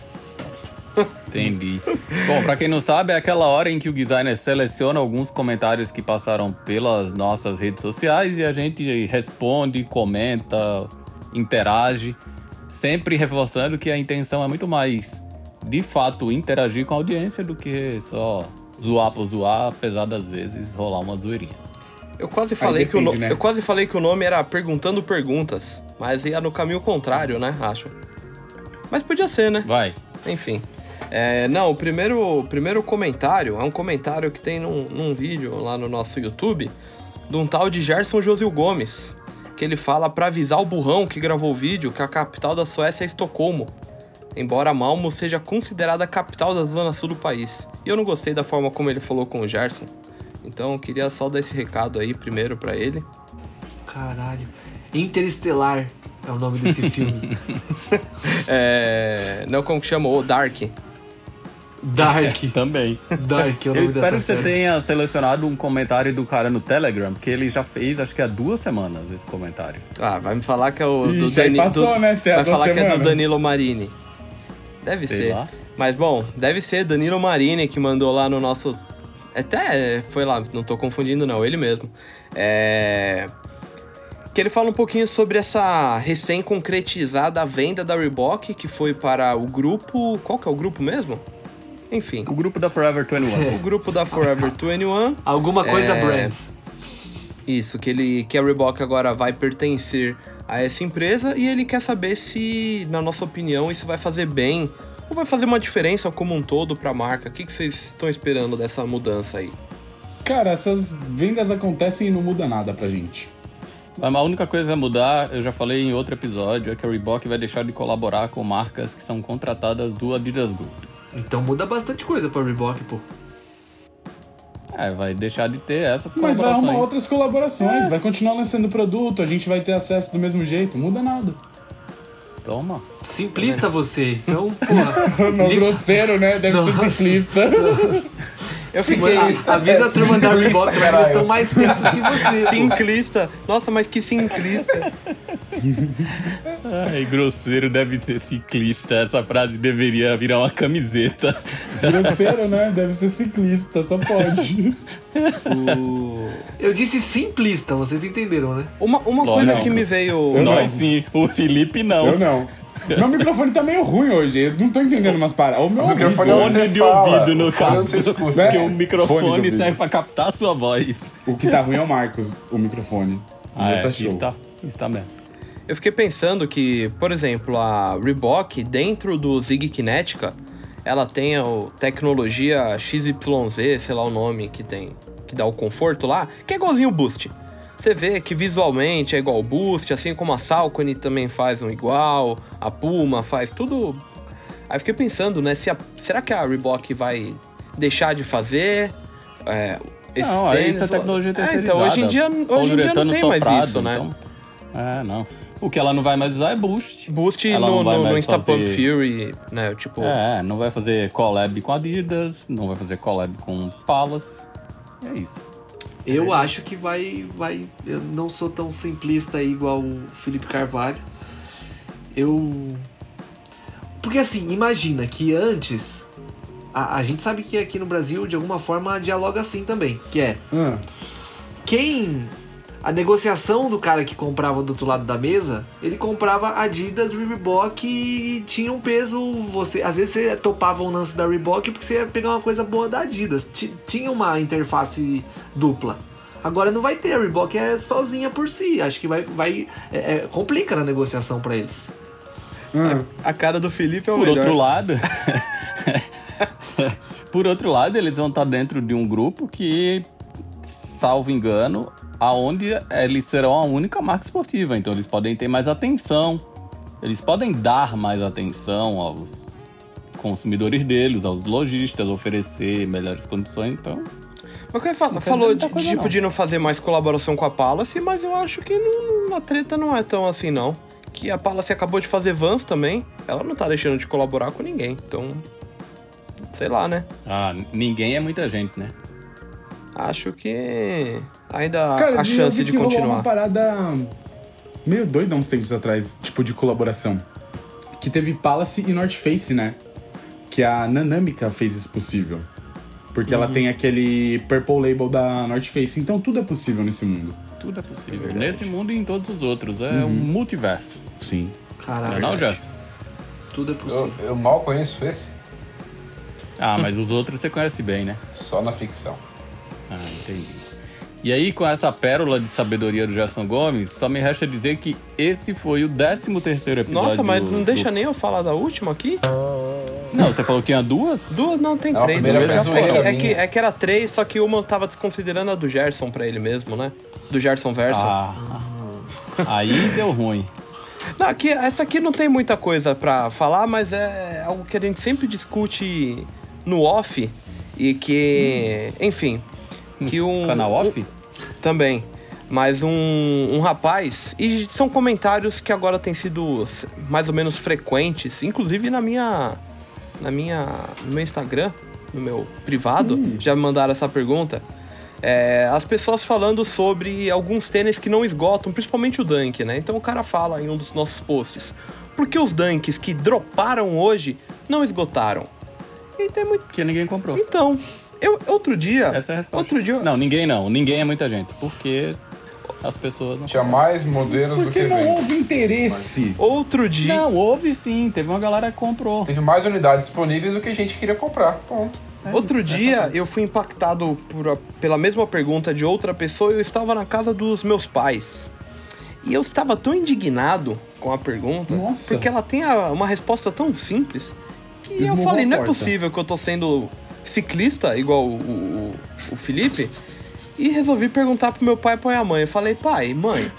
Speaker 1: Entendi. Bom, pra quem não sabe, é aquela hora em que o designer seleciona alguns comentários que passaram pelas nossas redes sociais e a gente responde, comenta, interage, sempre reforçando que a intenção é muito mais, de fato, interagir com a audiência do que só zoar por zoar, apesar das vezes rolar uma zoeirinha.
Speaker 5: Eu quase falei que o
Speaker 3: depende,
Speaker 5: no-
Speaker 3: né?
Speaker 5: eu quase falei que o nome era perguntando perguntas, mas ia no caminho contrário, né? Acho. Mas podia ser, né?
Speaker 1: Vai.
Speaker 5: Enfim. É, não, o primeiro, o primeiro comentário é um comentário que tem num, num vídeo lá no nosso YouTube de um tal de Gerson Josil Gomes, que ele fala pra avisar o burrão que gravou o vídeo que a capital da Suécia é Estocolmo, embora Malmo seja considerada a capital da zona sul do país. E eu não gostei da forma como ele falou com o Gerson, então eu queria só dar esse recado aí primeiro pra ele.
Speaker 2: Caralho. Interestelar é o nome desse filme.
Speaker 5: É, não, como que chama? O Dark.
Speaker 2: Dark.
Speaker 1: Também.
Speaker 2: Dark é
Speaker 1: Eu
Speaker 2: nome
Speaker 1: espero que você
Speaker 2: série.
Speaker 1: tenha selecionado um comentário do cara no Telegram, que ele já fez, acho que há duas semanas, esse comentário.
Speaker 5: Ah, vai me falar que é o do
Speaker 3: Ixi, aí
Speaker 5: Dani-
Speaker 3: passou,
Speaker 5: do-
Speaker 3: né? Se é
Speaker 5: Vai falar que é do
Speaker 3: semanas.
Speaker 5: Danilo Marini. Deve
Speaker 1: Sei
Speaker 5: ser.
Speaker 1: lá.
Speaker 5: Mas bom, deve ser Danilo Marini que mandou lá no nosso. Até é, foi lá, não tô confundindo não, ele mesmo. É. Que ele fala um pouquinho sobre essa recém-concretizada venda da Reebok, que foi para o grupo. Qual que é o grupo mesmo? Enfim,
Speaker 1: O grupo da Forever 21.
Speaker 5: o grupo da Forever 21.
Speaker 2: Alguma coisa
Speaker 5: É.
Speaker 2: Brands.
Speaker 5: Isso, que, ele, que a Reebok agora vai pertencer a essa empresa e ele quer saber se, na nossa opinião, isso vai fazer bem ou vai fazer uma diferença como um todo para a marca. O que, que vocês estão esperando dessa mudança aí?
Speaker 3: Cara, essas vendas acontecem e não muda nada pra gente.
Speaker 1: Mas a única coisa a mudar, eu já falei em outro episódio, é que a Reebok vai deixar de colaborar com marcas que são contratadas do Adidas Group.
Speaker 2: Então muda bastante coisa pra Reebok, pô.
Speaker 1: É, vai deixar de ter essas
Speaker 3: Mas vai arrumar outras colaborações, vai continuar lançando produto, a gente vai ter acesso do mesmo jeito, muda nada.
Speaker 1: Toma.
Speaker 2: Simplista você. Então, porra.
Speaker 3: No grosseiro, né? Deve
Speaker 2: Nossa.
Speaker 3: ser ciclista.
Speaker 5: Eu
Speaker 2: Sim,
Speaker 5: fiquei
Speaker 2: mas avisa a turma da Reebok que eles estão mais tensos que você. pô.
Speaker 5: sinclista. Nossa, mas que sinclista.
Speaker 1: Ai, grosseiro deve ser ciclista. Essa frase deveria virar uma camiseta.
Speaker 3: grosseiro, né? Deve ser ciclista, só pode.
Speaker 5: O-
Speaker 2: Eu disse simplista, vocês entenderam, né?
Speaker 5: Uma, uma
Speaker 1: Lógico.
Speaker 5: coisa que me veio.
Speaker 3: Eu
Speaker 1: Nós
Speaker 3: não.
Speaker 1: sim, o Felipe não.
Speaker 3: Eu não. Meu microfone tá meio ruim hoje, eu não tô entendendo umas paradas. O meu
Speaker 6: O microfone
Speaker 3: ouvido,
Speaker 6: você
Speaker 1: Fone de
Speaker 6: fala,
Speaker 1: ouvido, no
Speaker 6: o
Speaker 1: caso.
Speaker 6: você escuta.
Speaker 3: né?
Speaker 1: Porque o microfone serve pra captar a sua voz.
Speaker 3: O que tá ruim é o Marcos, o microfone. O
Speaker 1: Ah,
Speaker 3: meu
Speaker 1: é,
Speaker 3: tá show.
Speaker 1: está, está mesmo.
Speaker 5: eu fiquei pensando que, por exemplo, a Reebok, dentro do Zig Kinetica, ela tem a tecnologia XYZ, sei lá o nome que tem, que dá o conforto lá, que é igualzinho o Boost. Você vê que visualmente é igual o Boost, assim como a Salcone também faz um igual, a Puma faz tudo. Aí fiquei pensando, né, se a- será que a Reebok vai deixar de fazer? É, esses
Speaker 1: Não,
Speaker 5: tênis?
Speaker 1: isso é tecnologia
Speaker 5: É, então hoje em dia, hoje em dia não tem mais
Speaker 1: soprado,
Speaker 5: isso, né?
Speaker 1: então- é, não. O que ela não vai mais usar é boost.
Speaker 5: Boost
Speaker 1: Ela
Speaker 5: no, no, no
Speaker 1: mais
Speaker 5: Insta Pump
Speaker 1: fazer-
Speaker 5: Fury, né? Tipo,
Speaker 1: É, não vai fazer collab com Adidas, não vai fazer collab com Palace. É isso.
Speaker 2: Eu acho que vai, vai. Eu não sou tão simplista aí igual o Felipe Carvalho. Eu. Porque assim, imagina que antes. A, a gente sabe que aqui no Brasil, de alguma forma, dialoga assim também. Que é
Speaker 3: Ah,
Speaker 2: quem. A negociação do cara que comprava do outro lado da mesa, ele comprava Adidas, Reebok e tinha um peso. Você, às vezes você topava um lance da Reebok porque você ia pegar uma coisa boa da Adidas. Ti- Tinha uma interface dupla. Agora não vai ter, a Reebok é sozinha por si. Acho que vai. vai é, é, complica na negociação pra eles.
Speaker 3: ah.
Speaker 5: a cara do Felipe é o
Speaker 1: Por
Speaker 5: melhor.
Speaker 1: outro lado. Por outro lado, eles vão estar dentro de um grupo que, salvo engano, aonde eles serão a única marca esportiva. Então eles podem ter mais atenção. Eles podem dar mais atenção aos consumidores deles, aos lojistas, oferecer melhores condições. Então,
Speaker 5: Mas quem fala, falou de, tipo
Speaker 1: não.
Speaker 5: de não fazer mais colaboração com a Palace, mas eu acho que não- a treta não é tão assim, não. Que a Palace acabou de fazer Vans também, ela não tá deixando de colaborar com ninguém, então. Sei lá, né?
Speaker 1: ah, ninguém é muita gente, né?
Speaker 5: Acho que ainda
Speaker 3: Cara,
Speaker 5: há
Speaker 3: eu
Speaker 5: chance
Speaker 3: vi
Speaker 5: de
Speaker 3: que rolou
Speaker 5: continuar.
Speaker 3: uma parada meio doida uns tempos atrás, tipo de colaboração. Que teve Palace e North Face, né? Que a Nanamica fez isso possível. Porque ela tem aquele purple label da North Face. Então tudo é possível nesse mundo.
Speaker 1: Tudo é possível. Nesse mundo e em todos os outros. É um multiverso.
Speaker 3: Sim.
Speaker 1: Não é
Speaker 2: Caralho,
Speaker 1: não, Gerson?
Speaker 2: tudo é
Speaker 6: Eu,
Speaker 2: possível.
Speaker 6: eu mal conheço esse,
Speaker 1: Ah, mas os outros você conhece bem, né?
Speaker 6: só na ficção.
Speaker 1: Ah, entendi. E aí, com essa pérola de sabedoria do Gerson Gomes, só me resta dizer que esse foi o 13 terceiro episódio.
Speaker 5: Nossa, mas
Speaker 1: do-
Speaker 5: não deixa
Speaker 1: do-
Speaker 5: nem eu falar da última aqui?
Speaker 1: Não, você falou que tinha duas?
Speaker 5: Duas não, tem
Speaker 6: Não, a
Speaker 5: três. já- é, que, é, que, é que era três, só que uma eu tava desconsiderando a do Gerson pra ele mesmo, né? Do Gerson Verso.
Speaker 1: Ah, aí deu ruim.
Speaker 5: Não, aqui, essa aqui não tem muita coisa pra falar, mas é algo que a gente sempre discute no off e que, enfim, que um
Speaker 1: Canal off?
Speaker 5: um- também, mas um, um rapaz e são comentários que agora têm sido mais ou menos frequentes, inclusive na minha na minha no meu Instagram, no meu privado, já me mandaram essa pergunta. É, as pessoas falando sobre alguns tênis que não esgotam, principalmente o Dunk, né? Então o cara fala em um dos nossos posts. Por que os Dunks que droparam hoje não esgotaram? E tem muito.
Speaker 1: Porque ninguém comprou.
Speaker 5: Então, eu outro dia.
Speaker 1: Essa é a resposta.
Speaker 5: Outro dia.
Speaker 1: Não, ninguém não. Ninguém é muita gente. Porque as pessoas não.
Speaker 6: Tinha mais modelos do
Speaker 3: Porque
Speaker 6: que
Speaker 3: não
Speaker 6: vende.
Speaker 3: houve interesse.
Speaker 5: Outro dia.
Speaker 1: Não, houve sim. Teve uma galera que comprou.
Speaker 6: Teve mais unidades disponíveis do que a gente queria comprar. Ponto.
Speaker 1: É
Speaker 5: Outro
Speaker 1: isso,
Speaker 5: dia eu fui impactado por a- pela mesma pergunta de outra pessoa eu estava na casa dos meus pais. E eu estava tão indignado com a pergunta,
Speaker 3: Nossa.
Speaker 5: porque ela tem a- uma resposta tão simples, que eu falei, não é
Speaker 3: porta."
Speaker 5: possível que eu tô sendo ciclista, igual o, o- o Felipe, e resolvi perguntar pro meu pai e pra minha mãe. Eu falei, pai, mãe,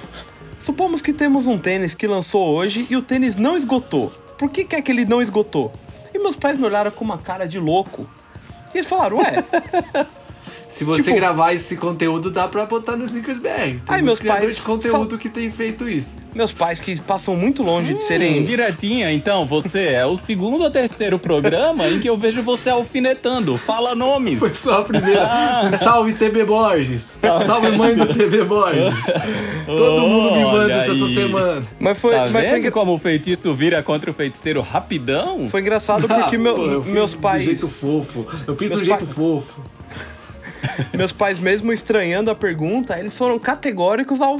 Speaker 5: supomos que temos um tênis que lançou hoje e o tênis não esgotou. Por que, que é que ele não esgotou? E meus pais me olharam com uma cara de louco. E eles falaram, ué,
Speaker 2: Se você
Speaker 5: Tipo-
Speaker 2: gravar esse conteúdo, dá pra botar no Snickers BR. Tem
Speaker 5: Ai, meus pais
Speaker 2: de conteúdo que tem feito isso.
Speaker 5: meus pais que passam muito longe de
Speaker 1: Hum,
Speaker 5: serem.
Speaker 1: direitinha, então, você é o segundo ou terceiro programa em que eu vejo você alfinetando. Fala nomes.
Speaker 2: Foi só a primeira. Um salve TB Borges. Salve mãe do TB Borges. Todo mundo me manda isso essa semana.
Speaker 5: Mas foi,
Speaker 1: Tá
Speaker 5: mas foi,
Speaker 1: vendo
Speaker 5: engra-
Speaker 1: como o feitiço vira contra o feiticeiro rapidão?
Speaker 5: foi engraçado porque
Speaker 2: Ah,
Speaker 5: meu-
Speaker 2: pô, eu fiz
Speaker 5: meus pais.
Speaker 2: Do jeito fofo. Eu fiz
Speaker 5: Meus
Speaker 2: do jeito
Speaker 5: pais-
Speaker 2: fofo.
Speaker 5: Meus pais, mesmo estranhando a pergunta, eles foram categóricos ao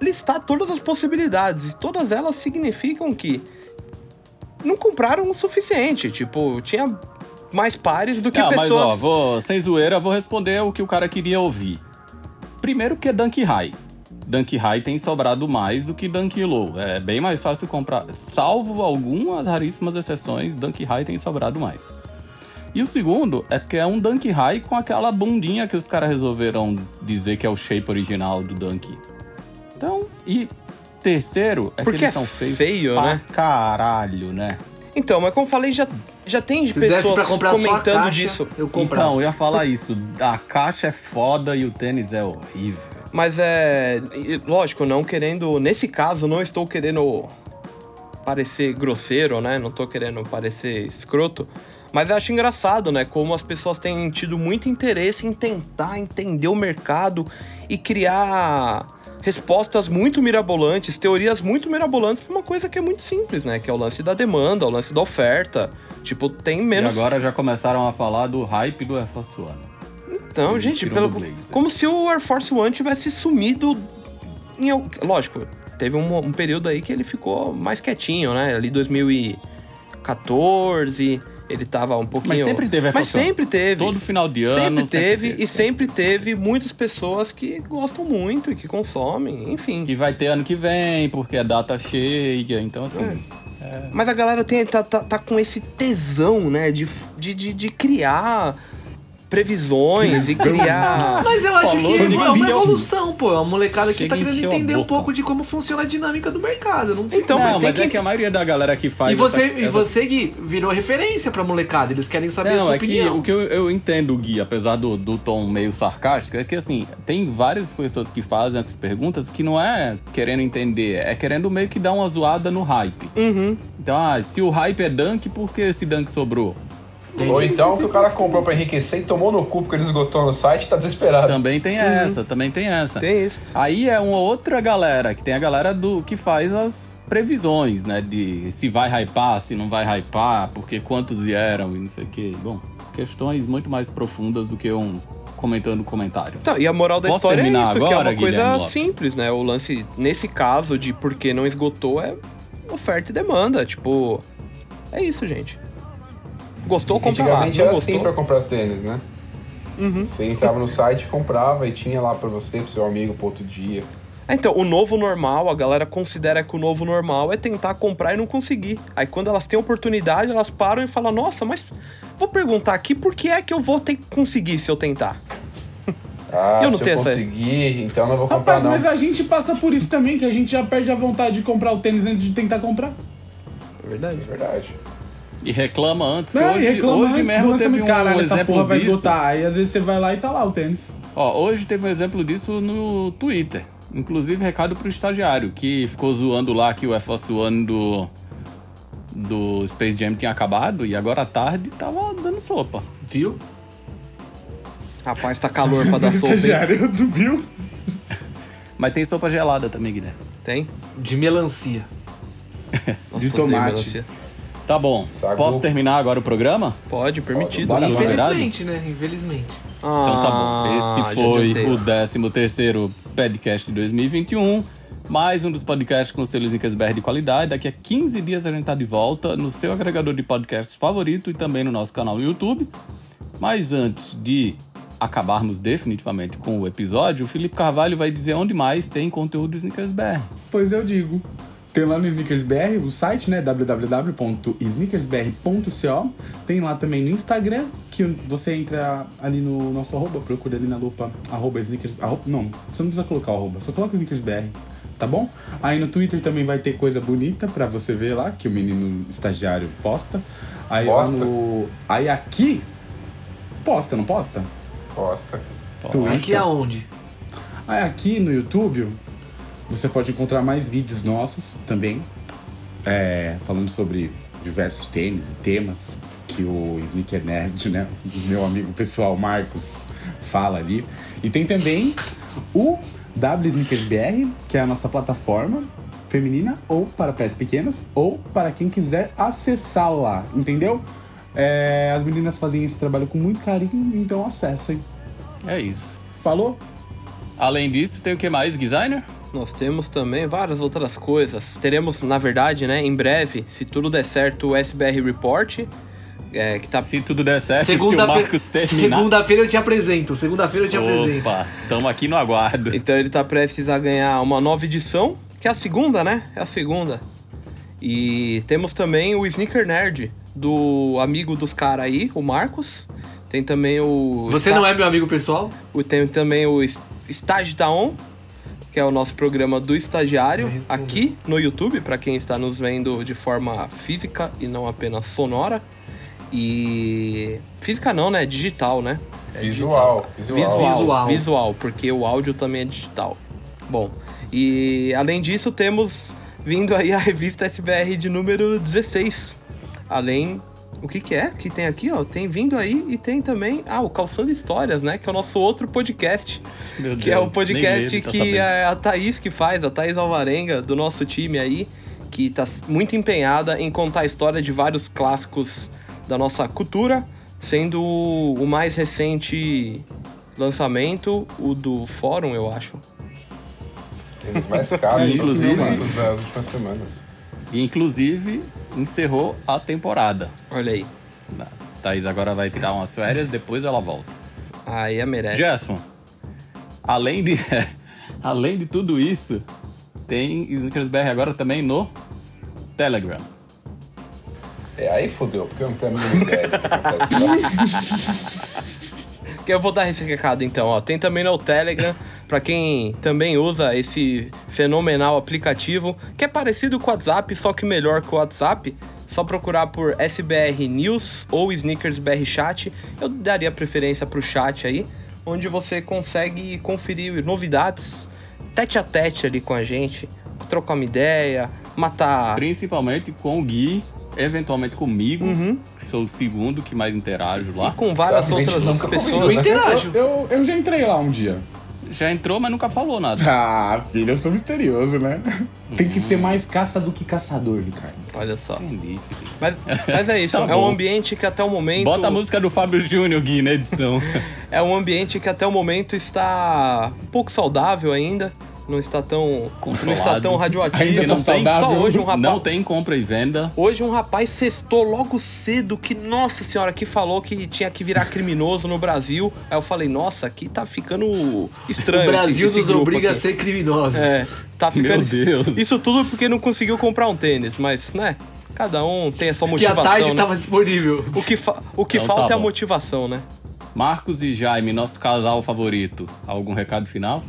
Speaker 5: listar todas as possibilidades. E todas elas significam que não compraram o suficiente. Tipo, tinha mais pares do que
Speaker 1: Não, mas
Speaker 5: pessoas.
Speaker 1: ó, vou, sem zoeira, vou responder o que o cara queria ouvir. Primeiro que é Dunk High. Dunk High tem sobrado mais do que Dunk Low. É bem mais fácil comprar. Salvo algumas raríssimas exceções, Dunk High tem sobrado mais. E o segundo é porque é um Dunk High com aquela bundinha que os caras resolveram dizer que é o shape original do Dunk. Então, e terceiro é
Speaker 5: Porque
Speaker 1: que eles
Speaker 5: é
Speaker 1: são feios
Speaker 5: feio,
Speaker 1: pra
Speaker 5: né?
Speaker 1: caralho, né?
Speaker 5: Então, mas como eu falei, já, já tem
Speaker 2: Se
Speaker 5: pessoas comentando
Speaker 2: caixa,
Speaker 5: disso.
Speaker 2: eu comprava.
Speaker 1: Então, eu ia falar isso. A caixa é foda e o tênis é horrível.
Speaker 5: Mas é. Lógico, não querendo. Nesse caso, não estou querendo parecer grosseiro, né? Não tô querendo parecer escroto. Mas eu acho engraçado, né? Como as pessoas têm tido muito interesse em tentar entender o mercado e criar respostas muito mirabolantes, teorias muito mirabolantes pra uma coisa que é muito simples, né? Que é o lance da demanda, o lance da oferta. Tipo, tem menos.
Speaker 1: E agora já começaram a falar do hype do Air Force One.
Speaker 5: Então,
Speaker 1: Eles
Speaker 5: gente, pelo,
Speaker 1: Blazer.
Speaker 5: como se o Air Force One tivesse sumido em. Lógico, teve um, um período aí que ele ficou mais quietinho, né? Ali 2014, ele tava um pouquinho.
Speaker 1: Mas sempre teve
Speaker 5: Mas sempre teve.
Speaker 1: Todo final de ano.
Speaker 5: Sempre teve, e sempre teve muitas pessoas que gostam muito e que consomem, enfim.
Speaker 1: Que vai ter ano que vem, porque é data cheia. Então, assim.
Speaker 5: Mas a galera tem, tá, tá, tá com esse tesão, né? De, de, de, de criar previsões e criar.
Speaker 2: Mas eu acho
Speaker 1: Falou
Speaker 2: que é uma evolução, pô. A molecada que tá querendo
Speaker 1: a
Speaker 2: entender um pouco de como funciona a dinâmica do mercado. Não
Speaker 5: Então,
Speaker 1: não,
Speaker 5: mas
Speaker 1: mas, é
Speaker 5: que-
Speaker 1: que a maioria da galera que faz.
Speaker 2: E você,
Speaker 1: essa-
Speaker 2: e você, Gui, virou referência pra molecada. Eles querem saber a
Speaker 1: Não,
Speaker 2: sua
Speaker 1: é que
Speaker 2: opinião.
Speaker 1: o que eu, eu entendo, Gui, apesar do, do tom meio sarcástico, é que assim, tem várias pessoas que fazem essas perguntas que não é querendo entender, é querendo meio que dar uma zoada no hype.
Speaker 5: Uhum.
Speaker 1: Então, ah, se o hype é dunk, por que esse dunk sobrou?
Speaker 6: Ou então que o cara comprou pra enriquecer e tomou no cu porque ele esgotou no site e tá desesperado.
Speaker 1: Também tem essa, também tem essa.
Speaker 5: Tem isso.
Speaker 1: Aí é uma outra galera, que tem a galera do que faz as previsões, né? De se vai hypar, se não vai hypar, porque quantos vieram e não sei o quê. Bom, questões muito mais profundas do que um comentando comentários.
Speaker 5: Então, e a moral da
Speaker 1: Posso
Speaker 5: história é isso, que é
Speaker 1: agora,
Speaker 5: uma coisa simples, né? O lance, nesse caso de por que não esgotou, é oferta e demanda. Tipo, é isso, gente. Gostou, compra lá.
Speaker 6: Antigamente era
Speaker 5: gostou?
Speaker 6: assim pra comprar tênis, né?
Speaker 5: Uhum.
Speaker 6: Você entrava no site, comprava e tinha lá pra você, pro seu amigo, pro outro dia.
Speaker 5: Então, o novo normal, a galera considera que o novo normal é tentar comprar e não conseguir. Aí quando elas têm oportunidade, elas param e falam, nossa, mas vou perguntar aqui por que é que eu vou ter que conseguir se eu tentar?
Speaker 6: Ah,
Speaker 5: Eu não
Speaker 6: se
Speaker 5: tenho
Speaker 6: eu
Speaker 5: essa-
Speaker 6: conseguir, então não vou comprar
Speaker 3: Rapaz,
Speaker 6: não.
Speaker 3: mas a gente passa por isso também, que a gente já perde a vontade de comprar o tênis antes de tentar comprar.
Speaker 5: É verdade.
Speaker 6: É verdade.
Speaker 1: E reclama antes.
Speaker 3: Não,
Speaker 1: hoje,
Speaker 3: e reclama
Speaker 1: hoje
Speaker 3: antes
Speaker 1: mesmo teve um
Speaker 3: Caralho, essa porra vai esgotar. Aí às vezes você vai lá e tá lá o tênis.
Speaker 1: Ó, hoje teve um exemplo disso no Twitter. Inclusive, recado pro estagiário, que ficou zoando lá que o Air Force One do, do Space Jam tinha acabado e agora à tarde tava dando sopa.
Speaker 2: Viu?
Speaker 5: Rapaz, tá calor pra dar sopa?
Speaker 3: Estagiário do Bill.
Speaker 1: Mas tem sopa gelada também, Guilherme.
Speaker 5: Tem?
Speaker 2: De melancia.
Speaker 5: Nossa,
Speaker 3: De tomate.
Speaker 5: melancia.
Speaker 1: Tá bom.
Speaker 6: Sagu.
Speaker 1: Posso terminar agora o programa?
Speaker 5: Pode, permitido.
Speaker 1: Bora lá.
Speaker 2: Infelizmente, né? Infelizmente.
Speaker 1: Então tá bom. Esse
Speaker 5: Ah, já
Speaker 1: foi o 13 terceiro podcast de 2021. Mais um dos podcasts com selos BR de qualidade. Daqui a 15 dias a gente tá de volta no seu agregador de podcasts favorito e também no nosso canal no YouTube. Mas antes de acabarmos definitivamente com o episódio, o Felipe Carvalho vai dizer onde mais tem conteúdo do Snickers BR.
Speaker 3: Pois eu digo. Tem lá no Sneakers BR, o site, né? www.sneakersbr.co. Tem lá também no Instagram, que você entra ali no nosso arroba, procura ali na lupa, arroba sneakers. Arroba, não, você não precisa colocar o arroba, só coloca sneakersbr, tá bom? Aí no Twitter também vai ter coisa bonita pra você ver lá, que o menino estagiário posta. Aí
Speaker 6: Posta?
Speaker 3: lá no. Aí aqui. Posta, não posta? Twitter.
Speaker 2: Aqui aonde?
Speaker 3: Aí aqui no YouTube você pode encontrar mais vídeos nossos também, é, falando sobre diversos tênis e temas que o Sneaker Nerd, né, meu amigo pessoal Marcos, fala ali. E tem também o W Sneakers BR, que é a nossa plataforma feminina, ou para pés pequenos, ou para quem quiser acessar lá, entendeu? É, as meninas fazem esse trabalho com muito carinho, então acessem.
Speaker 1: É isso.
Speaker 3: Falou?
Speaker 1: Além disso, tem o que mais, designer?
Speaker 5: Nós temos também várias outras coisas. Teremos, na verdade, né, em breve, se tudo der certo, o SBR Report é, que tá
Speaker 1: Se tudo der certo, se o
Speaker 2: Segunda-feira
Speaker 1: Marcos terminar...
Speaker 2: segunda-feira eu te apresento. Segunda-feira eu te apresento.
Speaker 1: Opa, estamos aqui no aguardo.
Speaker 5: Então ele tá prestes a ganhar uma nova edição, que é a segunda, né? É a segunda. E temos também o Sneaker Nerd, do amigo dos caras aí, o Marcos. Tem também o.
Speaker 2: Você não é meu amigo pessoal?
Speaker 5: o- Tem também o Estágio da On, que é o nosso programa do estagiário, aqui no YouTube, para quem está nos vendo de forma física e não apenas sonora. E. Física não, né? Digital, né?
Speaker 6: Visual, visual.
Speaker 5: Visual,
Speaker 2: Visual.
Speaker 5: visual. porque o áudio também é digital. Bom, e além disso, temos vindo aí a revista SBR de número 16. Além. O que, que é que tem aqui, ó? Tem vindo aí e tem também. Ah, o Calçando Histórias, né? Que é o nosso outro podcast.
Speaker 1: Meu
Speaker 5: Que é o
Speaker 1: Deus,
Speaker 5: podcast
Speaker 1: tá
Speaker 5: que
Speaker 1: sabendo.
Speaker 5: é a Thaís que faz, a Thaís Alvarenga, do nosso time aí, que tá muito empenhada em contar a história de vários clássicos da nossa cultura, sendo o mais recente lançamento, o do Fórum, eu acho.
Speaker 6: Eles mais caros
Speaker 1: Inclusive-
Speaker 6: inclusive das últimas semanas.
Speaker 1: E, inclusive, encerrou a temporada.
Speaker 5: Olha aí.
Speaker 1: Thaís agora vai tirar umas férias, depois ela volta.
Speaker 5: Aí a merece.
Speaker 1: Gerson, além de, além de tudo isso, tem Snickers BR agora também no Telegram.
Speaker 6: É, aí fodeu, porque eu não tenho a mínima ideia do que acontece lá.
Speaker 5: Que eu vou dar esse recado então, ó. Tem também no Telegram, pra quem também usa esse fenomenal aplicativo, que é parecido com o WhatsApp, só que melhor que o WhatsApp. Só procurar por SBR News ou Sneakers BR Chat. Eu daria preferência pro chat aí, onde você consegue conferir novidades tete a tete ali com a gente, trocar uma ideia, matar.
Speaker 1: Principalmente com o Gui, eventualmente comigo,
Speaker 5: Uhum.
Speaker 1: que sou o segundo que mais interajo
Speaker 5: E
Speaker 1: lá.
Speaker 5: com várias outras pessoas.
Speaker 6: comigo,
Speaker 2: Eu interajo.
Speaker 3: Eu, eu, eu já entrei lá um dia.
Speaker 1: Já entrou, mas nunca falou nada.
Speaker 3: Ah, filho, eu sou misterioso, né? Tem que ser mais caça do que caçador, Ricardo.
Speaker 5: Olha só.
Speaker 1: Entendi.
Speaker 5: Mas, mas é isso,
Speaker 1: Tá
Speaker 5: é um ambiente que até o momento.
Speaker 1: Bota a música do Fábio Júnior, Gui, na edição.
Speaker 5: É um ambiente que até o momento está um pouco saudável ainda. Não está tão. Não está
Speaker 1: Controlado.
Speaker 5: tão radioativo.
Speaker 3: Ainda
Speaker 1: não tem-
Speaker 5: Só hoje um rapaz.
Speaker 1: Não tem compra e venda.
Speaker 5: Hoje um rapaz cestou logo cedo que, nossa senhora, que falou que tinha que virar criminoso no Brasil. Aí eu falei, nossa, aqui tá ficando estranho.
Speaker 2: o Brasil
Speaker 5: esse, esse
Speaker 2: nos obriga
Speaker 5: aqui.
Speaker 2: a ser criminosos.
Speaker 5: É, tá ficando.
Speaker 1: Meu Deus.
Speaker 5: Isso tudo porque não conseguiu comprar um tênis, mas, né? Cada um tem a sua
Speaker 2: que a
Speaker 5: motivação.
Speaker 2: tarde
Speaker 5: né?
Speaker 2: tava disponível.
Speaker 5: O que, fa- o que
Speaker 1: Então
Speaker 5: falta
Speaker 1: tá
Speaker 5: é a motivação, né?
Speaker 1: Marcos e Jaime, nosso casal favorito. Algum recado final?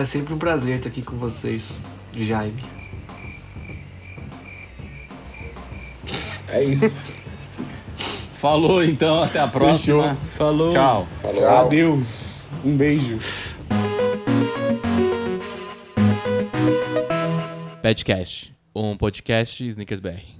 Speaker 2: É sempre um prazer estar aqui com vocês, Jaime.
Speaker 6: É isso.
Speaker 1: Falou então, até a próxima.
Speaker 5: Falou.
Speaker 1: Tchau.
Speaker 4: Falou.
Speaker 3: Adeus. Um beijo.
Speaker 7: Padcast, um podcast Snickers BR.